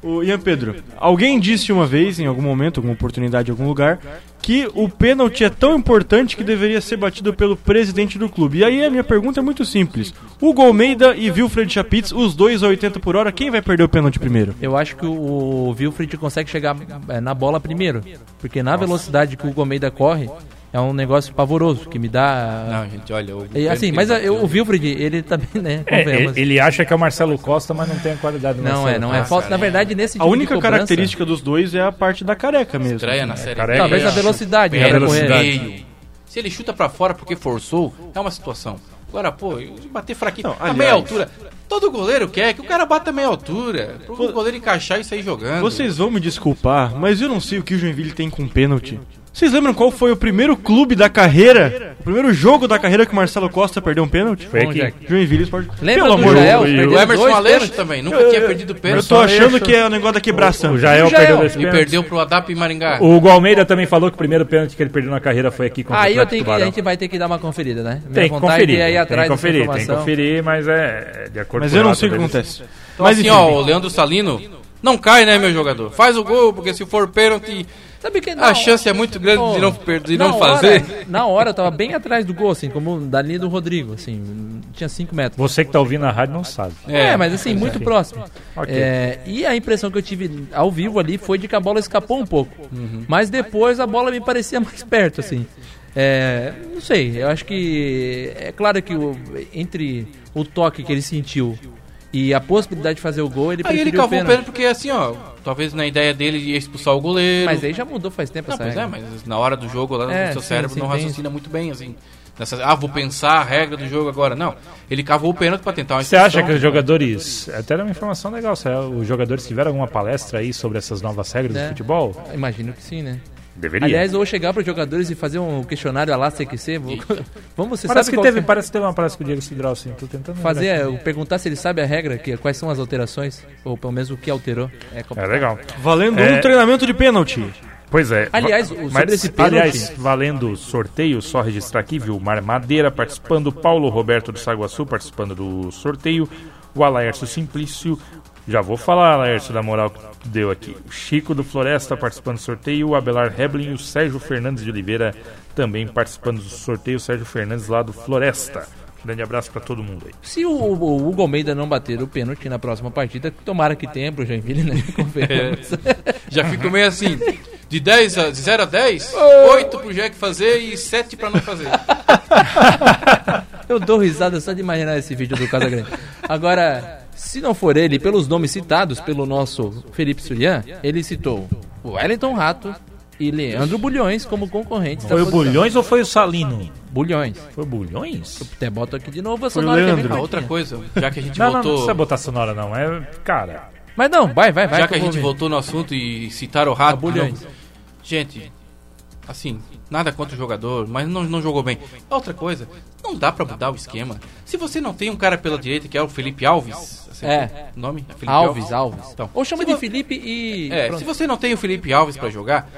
O Ian Pedro, alguém disse uma vez, em algum momento, alguma oportunidade, em algum lugar, que o pênalti é tão importante que deveria ser batido pelo presidente do clube. E aí a minha pergunta é muito simples. Hugo Almeida e Wilfred Chapitz, os dois a 80 por hora, quem vai perder o pênalti primeiro? Eu acho que o Wilfried consegue chegar é, na bola primeiro. Porque na velocidade que o Hugo Almeida corre, é um negócio pavoroso, que me dá. Não, gente, olha, E, assim, mas a- eu- o Wilfried, ele também, né? é, ele, ele acha que é o Marcelo Costa, mas não tem a qualidade do Não Marcelo é, não é falta. Na verdade, nesse A tipo única de cobrança, característica dos dois é a parte da careca mesmo. estreia na Série careca. Talvez a É, velocidade, é, né, a velocidade. Se ele chuta pra fora porque forçou, é uma situação. Agora, pô, bater fraquinho. Não, a aliás- meia altura. Todo goleiro quer que o cara bata a meia altura. Pro goleiro encaixar e sair jogando. Vocês vão me desculpar, mas eu não sei o que o Joinville tem com pênalti. Vocês lembram qual foi o primeiro clube da carreira, o primeiro jogo da carreira que o Marcelo Costa perdeu um pênalti? Foi aqui. Jack. Joinville Esporte. Lembra Pelo do amor Jael? O Emerson Aleixo também, nunca tinha perdido Eu pênalti. tô achando que é o negócio da quebração. O Jael O Jael. perdeu dois E pênaltis. perdeu pro Adap em Maringá. O Hugo Almeida também falou que o primeiro pênalti que ele perdeu na carreira foi aqui contra Aí o eu Atlético tenho que, a gente vai ter que dar uma conferida, né? Minha Tem que conferir, é tem atrás que conferir, tem que conferir, mas é é de acordo Mas com eu não sei o que acontece. Então, Mas assim, enfim, ó, o Leandro Salino não cai, né, meu jogador? Faz o gol, porque se for pênalti, Sabe que A chance é muito grande de não, per- de não hora- fazer. Na hora, eu tava bem atrás do gol, assim, como da linha do Rodrigo, assim, tinha 5 metros. Você que tá ouvindo na rádio não sabe. É, mas assim, muito próximo. Ok. É, e a impressão que eu tive ao vivo ali foi de que a bola escapou um pouco. Uhum. Mas depois a bola me parecia mais perto, assim. É, não sei, eu acho que. É claro que o- entre o toque que ele sentiu e a possibilidade de fazer o gol, ele Aí ele preferiu o cavou o pênalti. pênalti porque assim, ó, talvez na ideia dele ia expulsar o goleiro. Mas aí já mudou faz tempo Não, essa pois é, regra. mas na hora do jogo lá É, no seu sim, cérebro sim, não tem raciocina muito bem, assim. Nessa, ah, vou pensar a regra do jogo agora. Não, ele cavou o pênalti pra tentar uma Você acha que os jogadores. Até era uma informação legal. Se os jogadores tiveram alguma palestra aí sobre essas novas regras É. do futebol? Imagino que sim, né? Deveria. Aliás, eu vou chegar para os jogadores e fazer um questionário lá CQC. Vamos, você parece sabe que, qual teve, é? parece que teve uma palestra com o Diego Cidral, sim. Tô tentando fazer, é, perguntar se ele sabe a regra, que, quais são as alterações, ou pelo menos o que alterou. É É legal. Valendo É. um treinamento de pênalti. Pois é. Aliás, sobre esse pênalti- aliás, valendo sorteio, só registrar aqui, Vilmar Madeira participando, Paulo Roberto do Saguaçu participando do sorteio, o Alaércio Simplício, já vou falar, Alaércio, da moral que deu aqui. O Chico do Floresta participando do sorteio, o Abelar Reblin e o Sérgio Fernandes de Oliveira também participando do sorteio, o Sérgio Fernandes lá do Floresta. Grande abraço pra todo mundo aí. Se o, o Hugo Almeida não bater o pênalti na próxima partida, tomara que tenha pro Joinville, né? Convenhamos. Já fico meio assim, de 10 a, de 0 a 10, 8 pro Jack fazer e 7 pra não fazer. Eu dou risada só de imaginar esse vídeo do Casagrande. Agora, se não for ele, pelos nomes citados pelo nosso Felipe Surian, ele citou o Wellington Rato e Leandro Bulhões como concorrentes da Foi o posição. Bulhões ou foi o Salino? Bulhões. Foi o Bulhões? Até boto aqui de novo a Foi sonora que é bem Leandro. Ah, outra coisa, já que a gente Não, não, não voltou. precisa botar sonora não. É, cara, Mas não, vai, vai, vai. já que a eu gente ver. voltou no assunto e citaram o rato. Ah, Bulhões. novo. Gente, assim, nada contra o jogador, mas não, não jogou bem. Outra coisa, não dá pra mudar o esquema. Se você não tem um cara pela direita que é o Felipe Alves. É. Nome? É Felipe Alves, Alves. Então, Ou chama de vo- Felipe e. É, se você não tem o Felipe Alves pra jogar.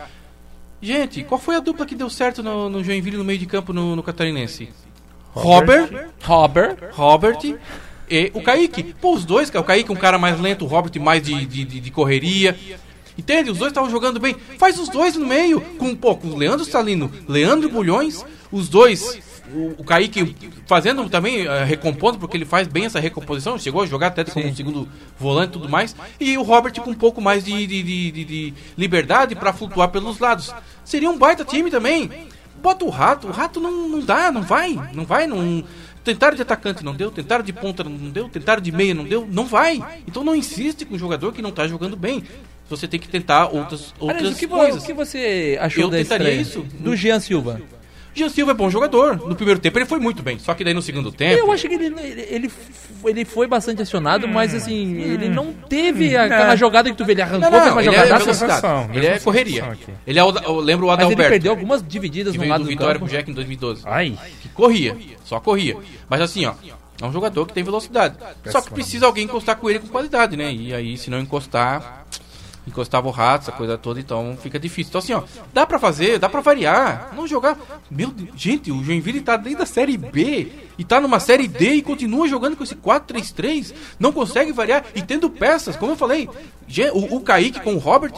Gente, qual foi a dupla que deu certo no, no Joinville no meio de campo no, no Catarinense? Robert, Robert. Robert e o Kaique. Pô, os dois. O Kaique é um cara mais lento, o Robert mais de, de, de- de correria. Entende? Os dois estavam jogando bem. Faz os dois no meio. Com, pô, com o Leandro Salino, Leandro Bulhões, os dois. O, o Kaique fazendo também, eh, recompondo, porque ele faz bem essa recomposição. Chegou a jogar até como segundo volante e tudo mais. E o Robert com um pouco mais de, de, de- de- de liberdade para flutuar pelos lados. Seria um baita time também. Bota o rato. O rato não, não dá, não vai. Não vai, não. Tentaram de atacante, não deu. Tentaram de ponta, não deu. Tentaram de meia, não deu. Não vai. Então não insiste com um jogador que não tá jogando bem. Você tem que tentar outras, outras Aliás, o que, coisas. o que você achou Eu da tentaria estreia isso. do Jean Silva? Jean Silva é bom jogador. No primeiro tempo ele foi muito bem. Só que daí no segundo tempo. Eu acho que ele, ele, ele, foi bastante acionado, mas assim, ele não teve aquela É. jogada que tu vê, ele arrancou, Não, não, uma ele é jogadaça, velocidade. Ele é correria. aqui. Ele é o, eu lembro o mas ele Adalberto. perdeu algumas divididas que no veio lado do do Vitória campo. pro Jack em 2012. ai, que corria, só corria. Mas assim, ó, é um jogador que tem velocidade. Só que precisa alguém encostar com ele com qualidade, né? E aí, se não encostar, encostava o rato, essa coisa toda, então fica difícil. Então assim, ó, dá pra fazer, dá pra variar. Não jogar. Meu Deus, gente, o Joinville tá desde a série B e tá numa série D e continua jogando com esse 4-3-3. Não consegue variar e tendo peças, como eu falei, o, o Kaique com o Robert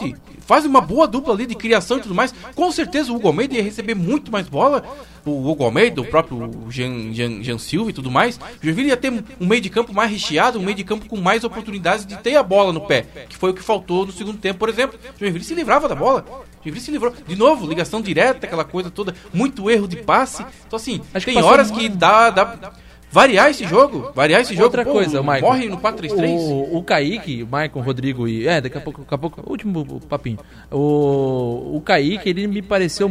faz uma boa dupla ali de criação e tudo mais. Com certeza o Hugo Almeida ia receber muito mais bola. O Hugo Almeida, o próprio Jean, Jean, Jean Silva e tudo mais. O Joinville ia ter um meio de campo mais recheado, um meio de campo com mais oportunidades de ter a bola no pé. Que foi o que faltou no segundo tempo, por exemplo. O Joinville se livrava da bola. O Joinville se livrou. De novo, ligação direta, aquela coisa toda. Muito erro de passe. Então assim, Acho que tem horas que dá... dá variar esse jogo. Variar esse jogo. Outra Pô, coisa, Michael. Morre no 4-3-3. O, o Kaique, o Maicon, o Rodrigo e. É, daqui a pouco, daqui a pouco. Último papinho. O, o Kaique, ele me pareceu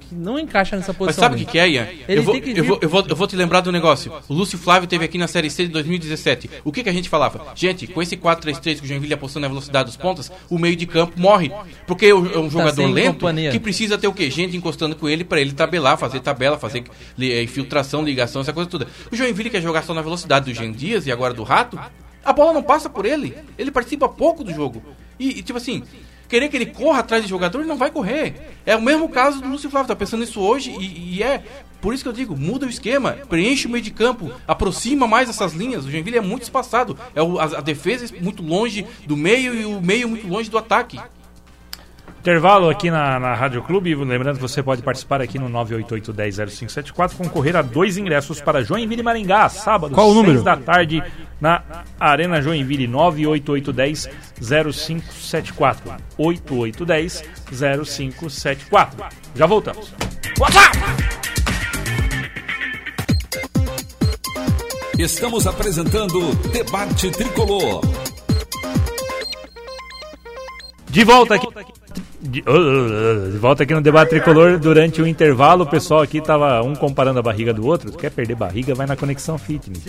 que não encaixa nessa Mas posição. sabe o que, que é, Ian? Eu vou, que eu, vou, eu, vou, eu vou te lembrar do negócio. O Lúcio Flávio teve aqui na Série C de 2017. O que, que a gente falava? Gente, com esse 4-3-3 que o Joinville apostou na velocidade dos pontas, o meio de campo morre. Porque é um é um jogador sem lento companhia. que precisa ter o quê? Gente encostando com ele pra ele tabelar, fazer tabela, fazer li- eh, infiltração, ligação, essa coisa toda. O Joinville quer jogar só na velocidade do Jean Dias e agora do Rato. A bola não passa por ele. Ele participa pouco do jogo. E, e, tipo assim, querer que ele corra atrás de jogador, ele não vai correr. É o mesmo caso do Lúcio Flávio, tá pensando nisso hoje e, e é. Por isso que eu digo, muda o esquema, preenche o meio de campo, aproxima mais essas linhas. O Joinville é muito espaçado. É o- a, a defesa é muito longe do meio e o meio muito longe do ataque. Intervalo aqui na, na Rádio Clube. Lembrando que você pode participar aqui no 988-100574, concorrer a dois ingressos para Joinville e Maringá, sábado, Qual o número? 6 da tarde, na Arena Joinville, 988-100574. 8810-0574. Já voltamos. Estamos apresentando Debate Tricolor. De volta aqui. De, uh, uh, volta aqui no debate tricolor durante o intervalo, o pessoal aqui tava um comparando a barriga do outro. Quer perder barriga, vai na Conexão Fitness.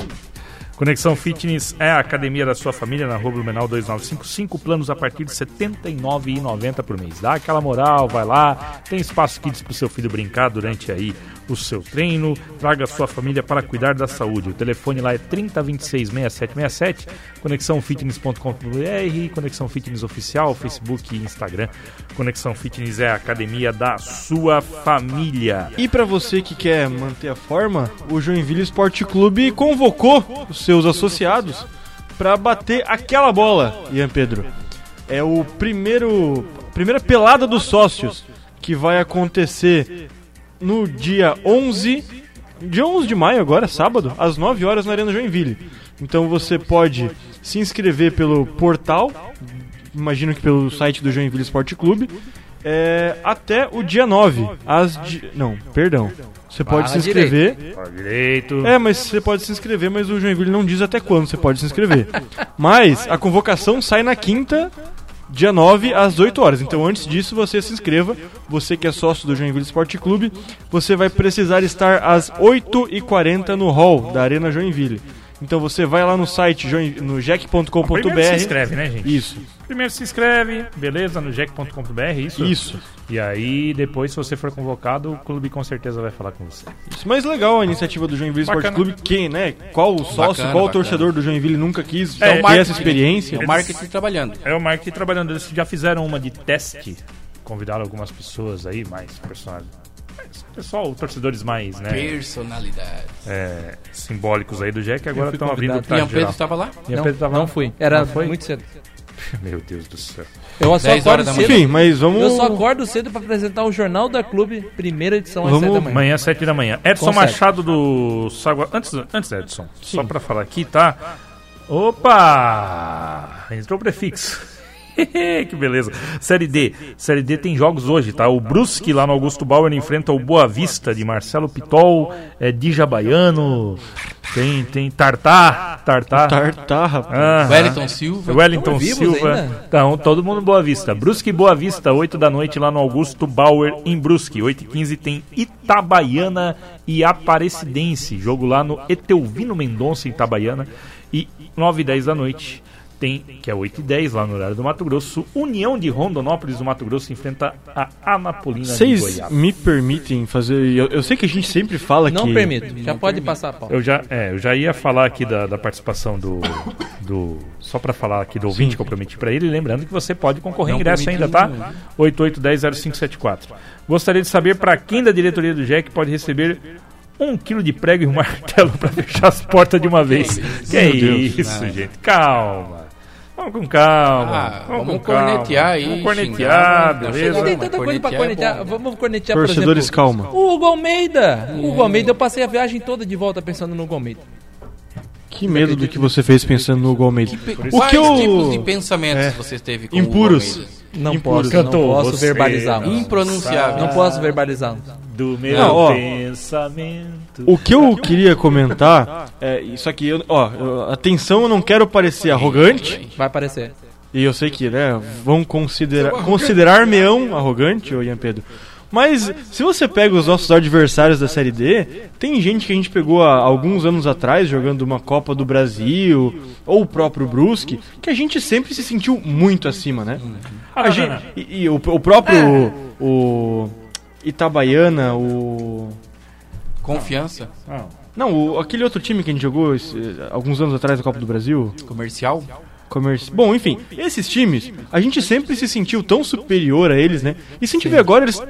Conexão Fitness é a academia da sua família na Rua Blumenau 2955, planos a partir de R$ 79,90 por mês. Dá aquela moral, vai lá, tem espaço kids para o seu filho brincar durante aí o seu treino, traga a sua família para cuidar da saúde. O telefone lá é 3026 6767, conexãofitness.com.br, Conexão Fitness Oficial, Facebook e Instagram. Conexão Fitness é a academia da sua família. E pra você que quer manter a forma, o Joinville Esporte Clube convocou os seus associados pra bater aquela bola, Ian Pedro. É o primeiro primeira pelada dos sócios que vai acontecer no dia 11, dia 11 de maio agora, sábado, às 9 horas na Arena Joinville. Então você pode se inscrever pelo portal, imagino que pelo site do Joinville Esporte Clube, é, até o dia 9, às não, perdão. Você pode Fala se inscrever. Direito. É, mas você pode se inscrever, mas o Joinville não diz até quando você pode se inscrever. mas a convocação sai na quinta, dia 9, às 8 horas. Então antes disso, você se inscreva. Você que é sócio do Joinville Esporte Clube, você vai precisar estar às 8h40 no hall da Arena Joinville. Então você vai lá no site no jack.com.br. Primeiro se inscreve, né, gente? Isso, Primeiro se inscreve, beleza, no jack.com.br, isso? isso. E aí, depois, se você for convocado, o clube com certeza vai falar com você. Isso, mas legal a iniciativa do Joinville Esporte. Clube. Quem, né? Qual o sócio, Bacana, qual o torcedor do Joinville nunca quis É, ter essa experiência? É o marketing trabalhando. É o marketing trabalhando. Eles já fizeram uma de teste, convidaram algumas pessoas aí, mais personagens. Pessoal, torcedores mais, né? Personalidade. é, simbólicos aí do Jack, agora estão abrindo o Ian Pedro estava lá? Ian não, Pedro tava não lá? fui. Era Não foi? muito cedo. Meu Deus do céu. Eu só 10 acordo cedo. Enfim, mas vamos. Eu só acordo cedo pra apresentar o Jornal da Clube, primeira edição às Vamos- 7 da manhã. Amanhã, 7 da manhã. Edson Com sete. Machado do Sagua... Antes, antes Edson, só pra falar aqui, tá? Opa! Entrou o prefixo. que beleza. Série D. Série D tem jogos hoje, tá? O Brusque lá no Augusto Bauer enfrenta o Boa Vista de Marcelo Pitol, é, Dija Baiano, tem, tem Tartar, Tartar. Tartar, rapaz. Aham. Wellington Silva. Wellington vivos Silva. ainda? Então, todo mundo Boa Vista. Brusque e Boa Vista, 8 da noite lá no Augusto Bauer, em Brusque. 8 e 15 tem Itabaiana e Aparecidense. Jogo lá no Etelvino Mendonça, em Itabaiana. E 9 e 10 da noite tem, que é 8 e 10 lá no horário do Mato Grosso, União de Rondonópolis do Mato Grosso enfrenta a Anapolina de Vocês Goiás. me permitem fazer. Eu, eu sei que a gente sempre fala Não que. permito. Já pode passar a pau. Eu já, é, eu já ia falar aqui da, da participação do, do. Só pra falar aqui do ouvinte que eu prometi pra ele, lembrando que você pode concorrer Não ingresso ainda, tá? nenhum. 88100574. Gostaria de saber pra quem da diretoria do Jack pode receber um quilo de prego e um martelo pra fechar as portas de uma vez. Que é isso, gente? Calma. Vamos com calma. Ah, vamos, vamos com calma. cornetear aí, Vamos cornetear, xingar, Não beleza? tem tanta coisa pra cornetear é bom. Vamos cornetear, por Torcedores, exemplo. calma. O Hugo Almeida. O Hugo Almeida, eu passei a viagem toda de volta pensando no Hugo Almeida. Que medo do que você fez pensando no Hugo Almeida. Pe- O Quais que eu- tipos de pensamentos É. você teve com o Impuros. Hugo Almeida? Não Impuros. posso, não Cantor, posso verbalizar. não Impronunciável. Não posso verbalizar. Do meu Não, pensamento. O que eu queria comentar é isso aqui. eu- ó, eu- atenção, eu não quero parecer arrogante. Vai aparecer. E eu sei que, né, vão considerar considerar-me-ão arrogante, ô Ian Pedro. Mas se você pega os nossos adversários da Série D, tem gente que a gente pegou há alguns anos atrás jogando uma Copa do Brasil ou o próprio Brusque, que a gente sempre se sentiu muito acima, né? A gente, e, e o, o próprio o Itabaiana, o Confiança. Não. não, o- aquele outro time que a gente jogou esse- alguns anos atrás da Copa do Brasil, Comercial. Comerci... Bom, enfim, esses times, a gente sempre se sentiu tão superior a eles, né? E se a gente vê agora, eles,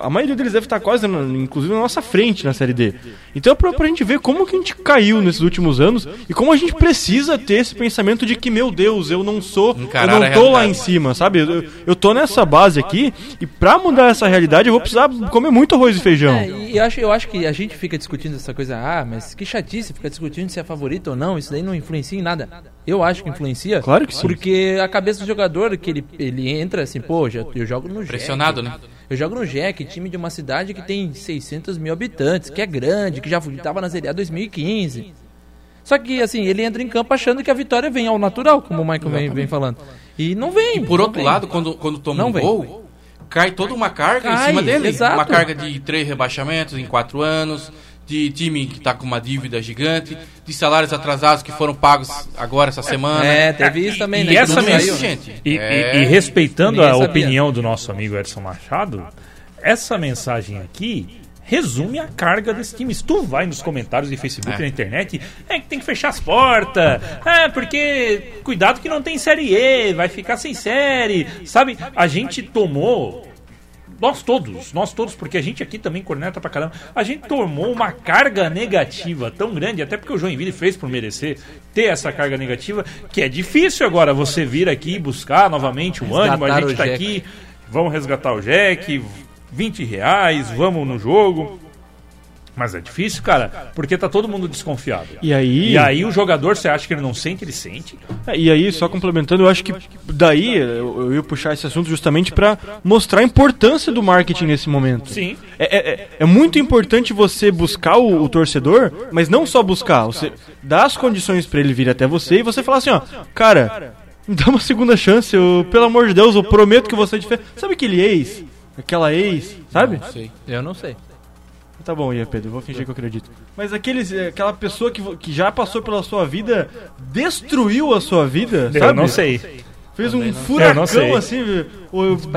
a maioria deles deve estar quase, na- inclusive, na nossa frente na Série D. Então é pra, pra gente ver como que a gente caiu nesses últimos anos e como a gente precisa ter esse pensamento de que, meu Deus, eu não sou, Encarar eu não tô lá em cima, sabe? Eu, eu tô nessa base aqui e pra mudar essa realidade eu vou precisar comer muito arroz e feijão. É, e eu acho, eu acho que a gente fica discutindo essa coisa, ah, mas que chatice, fica discutindo se é favorito ou não, isso daí não influencia em nada. Eu acho que influencia. Claro que sim. Porque a cabeça do jogador, que ele, ele entra assim, pô, já, eu jogo no Jack. Pressionado, né? Eu jogo no Jack, time de uma cidade que tem 600 mil habitantes, que é grande, que já estava na Série A 2015. Só que, assim, ele entra em campo achando que a vitória vem ao natural, como o Michael vem, vem falando. E não vem. Por não outro vem. lado, quando, quando toma Não um vem. gol, cai toda uma carga em Cai, cima dele. exato. Uma carga de três rebaixamentos em quatro anos, de time que tá com uma dívida gigante, de salários atrasados que foram pagos agora essa semana. É, teve isso também, E né? que essa não mens- saiu. isso, gente. E, e- É. e respeitando a sabia. opinião do nosso amigo Edson Machado, essa mensagem aqui resume a carga desse time. Se tu vai nos comentários de Facebook É. e na internet, é que tem que fechar as portas, é porque cuidado que não tem série E, vai ficar sem série, sabe? A gente tomou nós todos, nós todos, porque a gente aqui também corneta pra caramba, a gente tomou uma carga negativa tão grande, até porque o Joinville fez por merecer ter essa carga negativa, que é difícil agora você vir aqui e buscar novamente o ânimo, a gente tá aqui, vamos resgatar o Jack, 20 reais, vamos no jogo. Mas é difícil, cara, porque tá todo mundo desconfiado. E aí, E aí o jogador, você acha que ele não sente, ele sente. É, E aí, só complementando, eu acho que daí eu, eu ia puxar esse assunto justamente para mostrar a importância do marketing nesse momento. Sim. É, é- é- é muito importante você buscar o, o torcedor, mas não só buscar, você dar as condições para ele vir até você e você falar assim, ó, cara, me dá uma segunda chance, eu, pelo amor de Deus, eu prometo que você é diferente. Sabe aquele ex? Aquela ex, sabe? Não sei. Eu não sei. Tá bom, Ian Pedro, eu vou fingir que eu acredito. Mas aqueles, é, aquela pessoa que, que já passou pela sua vida, destruiu a sua vida, Eu sabe? não sei. Fez um Eu não furacão sei. assim,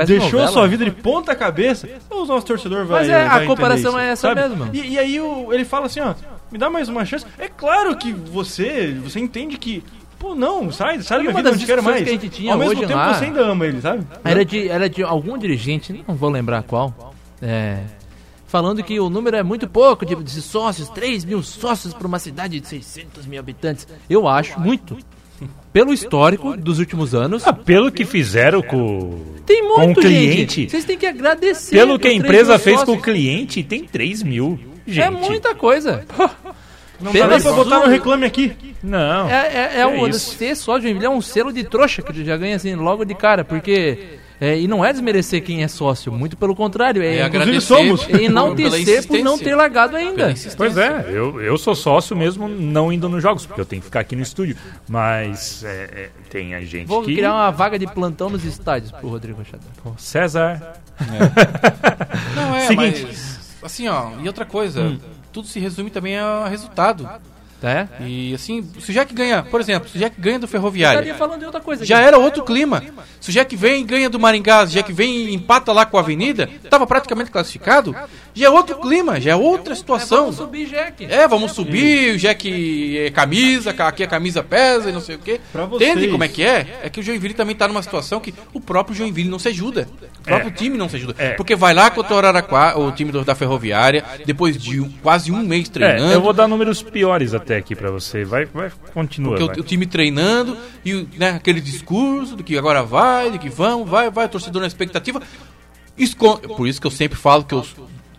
deixou a sua vida de ponta cabeça. O nosso torcedor vai. Mas é, a vai entender comparação isso, é essa sabe? mesmo. E, e aí o- ele fala assim: ó, me dá mais uma chance. É claro que você, você entende que. Pô, não, sai, sai da minha vida, não te quero mais. que a gente tinha Ao mesmo hoje tempo lá- você ainda ama ele, sabe? Era de, era de algum dirigente, não vou lembrar qual, é, falando que o número é muito pouco de, de sócios, 3 mil sócios para uma cidade de 600 mil habitantes. Eu acho muito. Pelo histórico dos últimos anos, Ah, pelo que fizeram com, tem com o muito, cliente, gente. Vocês têm que agradecer. pelo que a os 3 empresa fez com o sócios. cliente, tem 3 mil. Gente. É muita coisa. Não dá nem pra botar no reclame aqui. Não. É, é, é É o isso. ser só de Joinville é um selo de trouxa que tu já ganha assim logo de cara, porque é, e não é desmerecer quem é sócio, muito pelo contrário, é, É inclusive agradecer somos. pela enaltecer por não ter largado ainda. Pois é, eu, eu sou sócio mesmo não indo nos jogos, porque eu tenho que ficar aqui no estúdio. Mas é, é, tem a gente Vou que. criar uma vaga de plantão nos estádios pro Rodrigo Machado. César. Não é, Seguinte. mas assim, ó, e outra coisa, tudo se resume também a resultado. Tá? E assim, se o Jack ganha, por exemplo, se o Jack ganha do Estaria Ferroviário, falando de outra coisa. já era outro clima. Se o Jack vem e ganha do Maringá, se o Jack vem e empata lá com a Avenida, tava praticamente classificado, já é outro clima, já é outra situação. Vamos subir, Jack. É, vamos subir, o Jack é camisa, aqui a camisa pesa e não sei o quê. Entende como é que é? É que o Joinville também tá numa situação que o próprio Joinville não se ajuda. O próprio time não se ajuda. É. Porque vai lá contra o Araraquara, o time da Ferroviária, depois de um- quase um mês treinando. É, eu vou dar números piores até aqui pra você. Vai, vai, continua. Porque vai. o, o time treinando e né, aquele discurso do que agora vai, de que vamos, vai, vai, torcedor na expectativa. Escon- Por isso que eu sempre falo que eu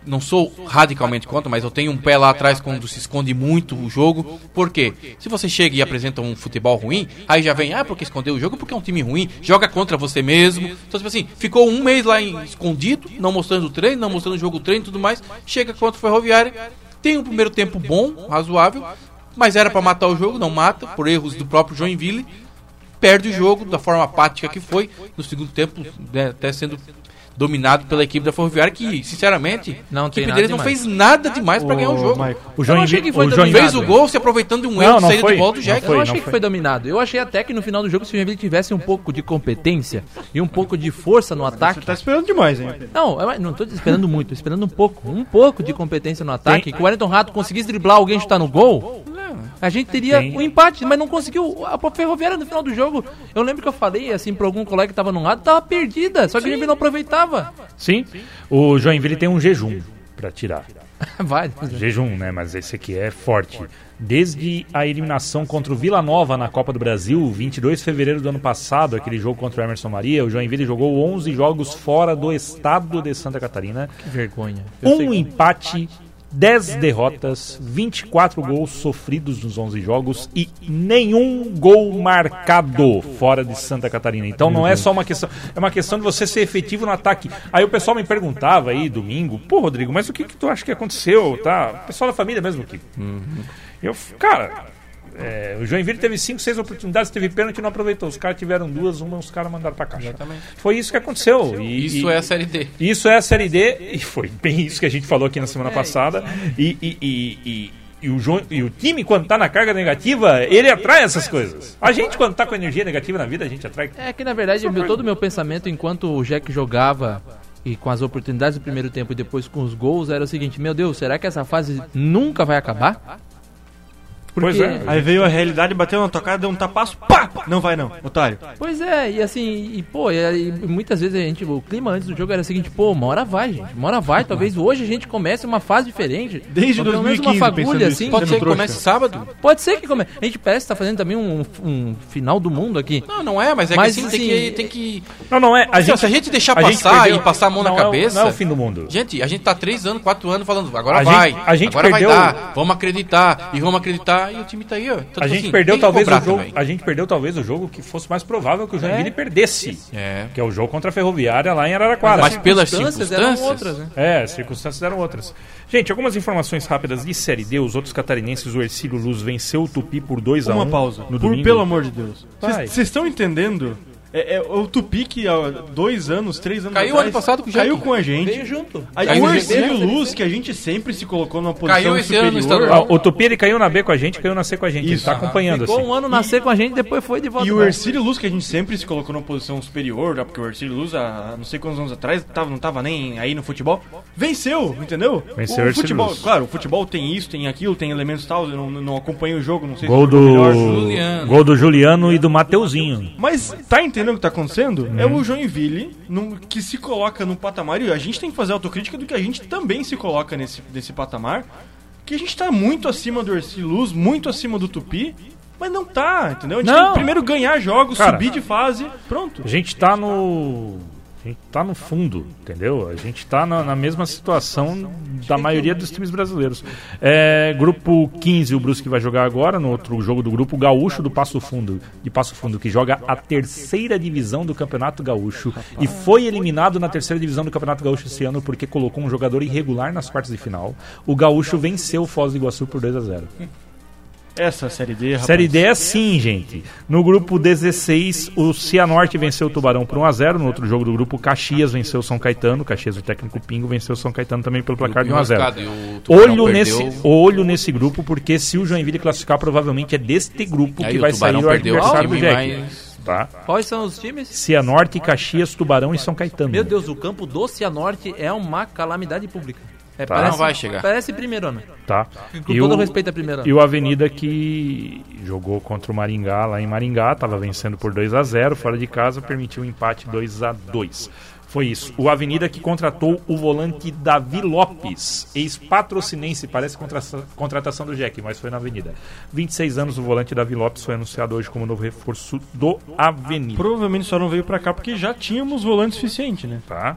não sou radicalmente contra, mas eu tenho um pé lá atrás quando se esconde muito o jogo. Por quê? Se você chega e apresenta um futebol ruim, aí já vem, ah, porque escondeu o jogo, porque é um time ruim, joga contra você mesmo. Então, tipo assim, ficou um mês lá em- escondido, não mostrando o treino, não mostrando o jogo, o treino e tudo mais. Chega contra o Ferroviário, tem um primeiro tempo bom, razoável, mas era pra matar o jogo, não mata, por erros do próprio Joinville. Perde o jogo da forma apática que foi, no segundo tempo, né, até sendo dominado pela equipe da Ferroviária, que, sinceramente, Não a tem equipe deles não demais. fez nada demais pra ganhar o jogo. Michael. O Eu achei que foi o dominado. Fez o gol se aproveitando de um erro Não, de não saída foi. de bola do Não Jack. foi. eu achei que foi. foi dominado. Eu achei até que no final do jogo, se o Joinville tivesse um pouco de competência e um pouco de força no ataque. Você tá esperando demais, hein? Não, eu não tô esperando muito, tô esperando um pouco. Um pouco de competência no ataque. Que o Wellington Rato conseguisse driblar alguém e chutar no gol. A gente teria o empate, mas não conseguiu. A Ferroviária no final do jogo, eu lembro que eu falei assim pra algum colega que tava num lado, tava perdida, só que a gente não aproveitava. Sim, o Joinville tem um jejum pra tirar. Vai. Jejum, né? Mas esse aqui é forte. Desde a eliminação contra o Vila Nova na Copa do Brasil, 22 de fevereiro do ano passado, aquele jogo contra o Emerson Maria, o Joinville jogou 11 jogos fora do estado de Santa Catarina. Que vergonha. Eu Um empate, 10 derrotas, 24 gols sofridos nos 11 jogos e nenhum gol marcado fora de Santa Catarina. Então não é só uma questão, é uma questão de você ser efetivo no ataque. Aí o pessoal me perguntava aí domingo, pô Rodrigo, mas o que, que tu acha que aconteceu, tá? O pessoal da família mesmo aqui. Eu, cara, é, o Joinville teve 5, 6 oportunidades, teve pênalti e não aproveitou. Os caras tiveram duas, uma os caras mandaram pra caixa. Foi isso que aconteceu. E, Isso e- é a Série D. isso é a Série D, e foi bem isso que a gente falou aqui na semana passada. E, e, e, e- e o, Jo- e o time, quando tá na carga negativa, ele atrai essas coisas. A gente, quando tá com energia negativa na vida, a gente atrai. É que na verdade meu- todo o meu pensamento enquanto o Jack jogava e com as oportunidades do primeiro tempo e depois com os gols era o seguinte: Meu Deus, será que essa fase nunca vai acabar? Pois é. Aí veio a realidade, bateu na tua cara, deu um tapaço, pá! Não vai não, otário. Pois é, e assim, e pô, e, e muitas vezes a gente, o clima antes do jogo era o seguinte, pô, uma hora vai, gente, uma hora vai, talvez hoje a gente comece uma fase diferente. Desde Ou pelo menos 2015 uma fagulha assim. Pode Sendo ser que trouxa. comece sábado? Pode ser que comece. A gente parece que tá fazendo também um, um final do mundo aqui. Não, não é, mas é Mas, que assim, tem, assim, que, tem que. Não, não é. A Assim, gente, se a gente deixar a gente passar perdeu- e passar a mão na não é o- cabeça. não é o fim do mundo. Gente, a gente tá três anos, quatro anos falando, agora A vai. gente- a gente agora perdeu- vai dar, vamos acreditar, e vamos acreditar, e o time tá aí, ó. Tanto A gente assim, perdeu talvez o cobrar jogo. também. A gente perdeu talvez o jogo que fosse mais provável que o Joinville perdesse. É. Que é o jogo contra a Ferroviária lá em Araraquara. Mas pelas circunstâncias eram circunstâncias. outras, né? É, as circunstâncias eram outras. Gente, algumas informações rápidas de Série D. Os outros catarinenses, o Ercílio Luz venceu o Tupi por 2 a 1 Uma pausa. no Por, domingo. pelo amor de Deus. Vocês estão entendendo? É, é o Tupi que há dois anos, três anos Caiu atrás, ano passado com o. Caiu com a gente. Veio junto. Aí, Caiu o no Ercílio. Luz, que a gente sempre se colocou numa posição Caiu esse ano no superior. estadual. Ah, O Tupi ele caiu na B com a gente, caiu na C com a gente. Ele Isso. tá acompanhando Ficou assim. um ano nascer com a gente, depois foi de volta. E o Ercílio Luz, que a gente sempre se colocou numa posição superior, né, porque o Ercílio Luz, há não sei quantos anos atrás, tava, não tava nem aí no futebol, venceu, entendeu? Venceu o o Ercílio futebol, Luz. Claro, o futebol tem isso, tem aquilo, tem elementos tal, eu não, não acompanho o jogo, não sei Gol se é melhor. do. Juliano. Gol do Juliano e do Mateuzinho. Mas tá entendendo o que tá acontecendo? É Uhum. o Joinville num- que se coloca no patamar, e a gente tem que fazer autocrítica do que a gente também se coloca nesse, nesse patamar, que a gente tá muito acima do Ercílio Luz, muito acima do Tupi, mas não tá, entendeu? A gente Não. tem que primeiro ganhar jogos, Cara. subir de fase, pronto. A gente tá no. A gente tá no fundo, entendeu? A gente tá na, na mesma situação da maioria dos times brasileiros. É, grupo 15, o Brusque vai jogar agora, no outro jogo do grupo, Gaúcho do Passo Fundo, de Passo Fundo, que joga a terceira divisão do Campeonato Gaúcho e foi eliminado na terceira divisão do Campeonato Gaúcho esse ano porque colocou um jogador irregular nas quartas de final. O Gaúcho venceu o Foz do Iguaçu por 2 a 0. Essa Série D, rapaz. Série D é assim, gente. No grupo 16, o Cianorte venceu o Tubarão por 1x0. No outro jogo do grupo, o Caxias venceu o São Caetano. Caxias, o técnico Pingo, venceu o São Caetano também pelo placar de 1x0. Enroscado, e o Tubarão Olho nesse, olho nesse grupo, porque se o Joinville classificar, provavelmente é deste grupo Aí que vai sair o adversário do Jack. mais- Tá? Quais são os times? Cianorte, Caxias, Tubarão e São Caetano. Meu Deus, o campo do Cianorte é uma calamidade pública. É, Tá. Não vai chegar. Parece primeirona. Tá? Com E todo o- respeito à primeira. E o Avenida que jogou contra o Maringá lá em Maringá, estava vencendo por 2 a 0 fora de casa, permitiu um empate 2 a 2 Foi isso. O Avenida que contratou o volante Davi Lopes, ex-patrocinense, parece contra- contratação do Jack, mas foi na Avenida. 26 anos, o volante Davi Lopes foi anunciado hoje como novo reforço do Avenida. Provavelmente só não veio pra cá porque já tínhamos volante suficiente, né? Tá?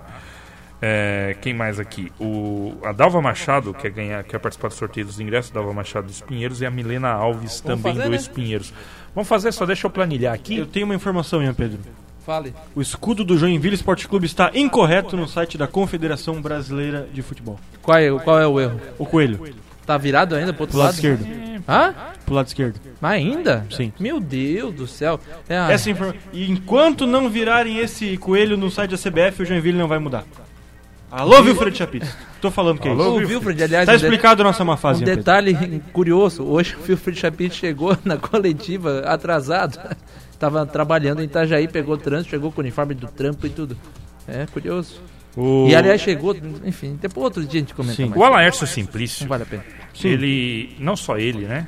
É, quem mais aqui? O, a Dalva Machado quer ganhar, quer participar do sorteio dos ingressos, Dalva Machado dos Pinheiros, e a Milena Alves Vamos também fazer, dos né? Pinheiros. Vamos fazer, só deixa eu planilhar aqui. Eu tenho uma informação, Ian Pedro. Fale. O escudo do Joinville Esporte Clube está incorreto no site da Confederação Brasileira de Futebol. Qual é, qual é o erro? O coelho, Tá virado ainda pro outro pro lado lado? esquerdo. Hã? Pro lado esquerdo. Mas ainda? Sim. Meu Deus do céu. É, ah, Essa informa... E enquanto não virarem esse coelho no site da CBF, o Joinville não vai mudar. Alô, Wilfred Chapitz. Tô falando que é Alô, isso. o Wilfred, aliás, Tá um explicado a nossa má fase, Um Ian Pedro. detalhe curioso, hoje o Wilfred Chapin chegou na coletiva atrasado. Tava trabalhando em Itajaí, pegou trânsito, chegou com o uniforme do trampo e tudo. É curioso. O, E aliás chegou, enfim, depois outro dia a gente comenta Sim. mais. o Alaércio Não Simplício, vale a pena. Sim. ele, não só ele, né?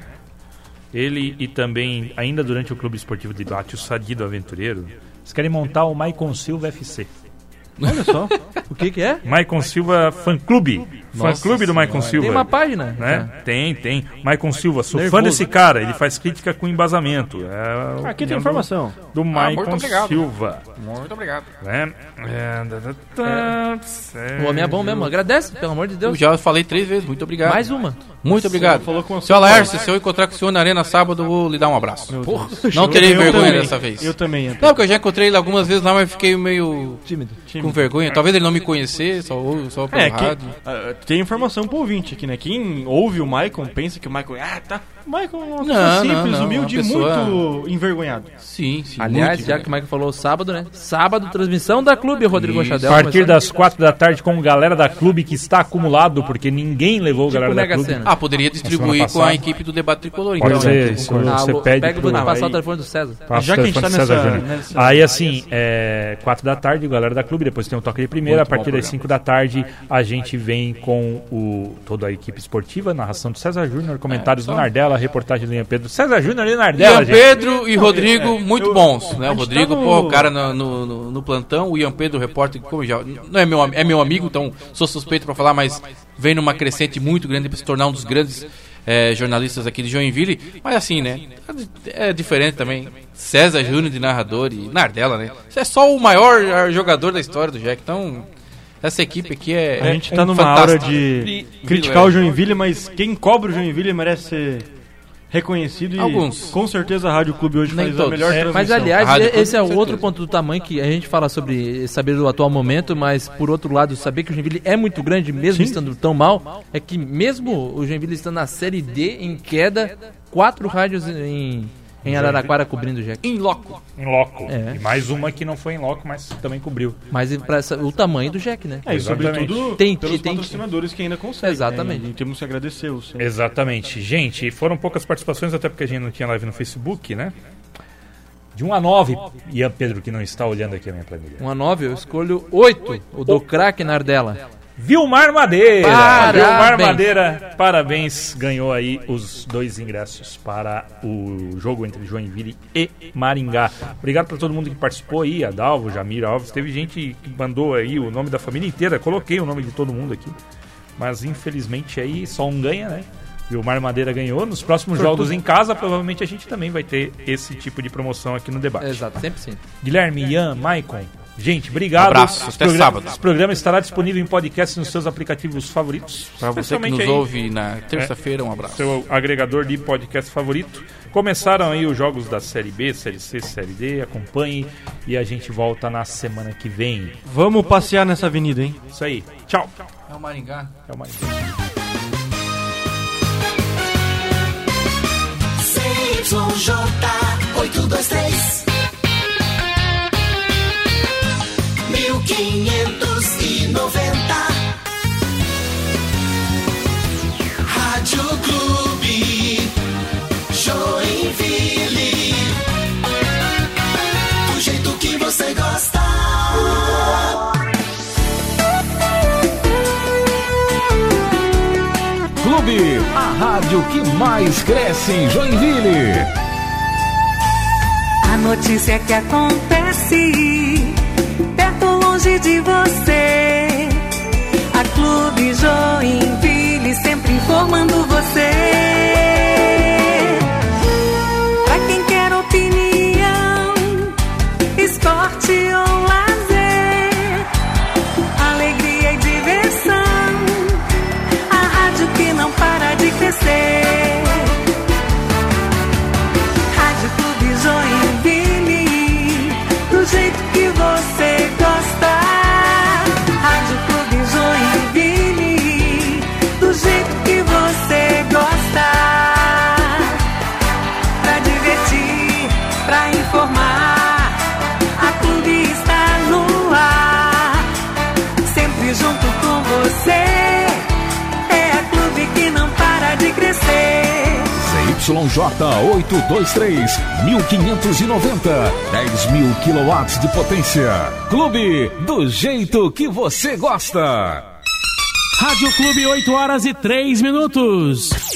Ele e também, ainda durante o Clube Esportivo de Debate, o Sadido Aventureiro, eles querem montar o Maicon Silva FC. Olha só. O que que é? Maicon Silva Fã Clube. Fã Clube do Maicon Silva. Tem uma página. né? Tem, tem. Maicon Silva, sou fã Nervoso. desse cara. Ele faz crítica com embasamento. É Aqui tem informação. Do, do Maicon muito obrigado. Silva. Muito obrigado. Né? É, O homem é bom mesmo. Agradece, pelo amor de Eu Deus. já falei três vezes, muito obrigado. Mais uma. Muito obrigado. falou com Seu Laércio, se eu encontrar com o senhor na arena sábado, eu vou lhe dar um abraço. Porra, Não terei eu vergonha também. dessa vez. Eu também. Antônio. Não, porque eu já encontrei ele algumas vezes lá, mas fiquei meio Tímido. com vergonha. Talvez ele não me conhecer, só, ou- só pelo É, rádio. ah, tem informação pro ouvinte aqui, né? Quem ouve o Maicon pensa que o Maicon. Ah, tá. O Maicon é uma pessoa Não, simples, não, não, humilde e pessoa- muito envergonhado. Sim, sim. Aliás, já que o Michael falou sábado, né? Sábado, transmissão da Clube Rodrigo Isso. Chadel. A partir das quatro da tarde com galera da clube que está acumulado, porque ninguém levou o Tipo galera da clube. Ah, poderia distribuir com a equipe do debate tricolor, Pode então. ser, né? isso Ah, você vou- pede pega, pro... vou passar o telefone do César. Passa Já que a gente tá César nessa- Júnior. nessa- Aí assim, é, quatro da tarde, galera da clube, depois tem o toque de primeira, a partir das 5 da tarde a gente vem com o, toda a equipe esportiva, narração do César Júnior, comentários do Nardella, reportagem do Ian Pedro. César Júnior e Nardella, Ian gente. Pedro e Rodrigo, é, muito eu- bons, né? O Rodrigo, tá no- pô, o cara no, no, no- plantão, o Ian Pedro, o repórter, como já, não é meu, é meu amigo, então sou suspeito pra falar, mas vem numa crescente muito grande pra se tornar um dos grandes eh, jornalistas aqui de Joinville. Mas assim, né? É diferente também. César Júnior de narrador e Nardella, né? Isso é só o maior jogador da história do Jack, então. Essa equipe aqui é. A gente é tá numa fantástica. hora de criticar é. o Joinville, mas quem cobra o Joinville merece ser reconhecido e Alguns. com certeza a Rádio Clube hoje Nem faz a todos. melhor É, transmissão. Mas aliás, Rádio e- Clube, esse é outro ponto do tamanho que a gente fala sobre saber do atual momento, mas por outro lado, saber que o Joinville é muito grande, mesmo Sim. estando tão mal, é que mesmo o Joinville estando na Série D em queda, quatro rádios em, em Araraquara cobrindo o Jack. Em loco. Em loco. É. E mais uma que não foi em loco, mas também cobriu. Mas pra essa- o tamanho do Jack, né? É, e Exatamente. sobretudo Tem- pelos tem- patrocinadores que ainda conseguem. Exatamente. Né? E temos que agradecê-los. sempre. Exatamente. Gente, foram poucas participações, até porque a gente não tinha live no Facebook, né? De 1 a 9, Ian Pedro, que não está olhando aqui a minha planilha. Uma 9, eu escolho 8, o do craque Nardella. Vilmar Madeira! Parabéns. Vilmar Madeira, parabéns, ganhou aí os dois ingressos para o jogo entre Joinville e Maringá. Obrigado para todo mundo que participou aí, Adalvo, Jamir Alves. Teve gente que mandou aí o nome da família inteira, coloquei o nome de todo mundo aqui. Mas infelizmente aí só um ganha, né? Vilmar Madeira ganhou. Nos próximos jogos em casa, provavelmente a gente também vai ter esse tipo de promoção aqui no debate. Exato, sempre sim. Guilherme, Ian, Maicon. Gente, obrigado. Abraço, Esse até programa- sábado. Esse programa estará disponível em podcast nos seus aplicativos favoritos. Pra você que nos aí, ouve na terça-feira, um abraço. Seu agregador de podcast favorito. Começaram aí os jogos da Série B, Série C, Série D. Acompanhe e a gente volta na semana que vem. Vamos passear nessa avenida, hein? Isso aí. Tchau. É o Maringá. Até mais. CYJ 823 rádio que mais cresce em Joinville. A notícia que acontece perto longe de você. A Clube Joinville sempre informando você. 823, 1590, 10 mil quilowatts de potência. Clube, do jeito que você gosta. Rádio Clube, 8 horas e 3 minutos.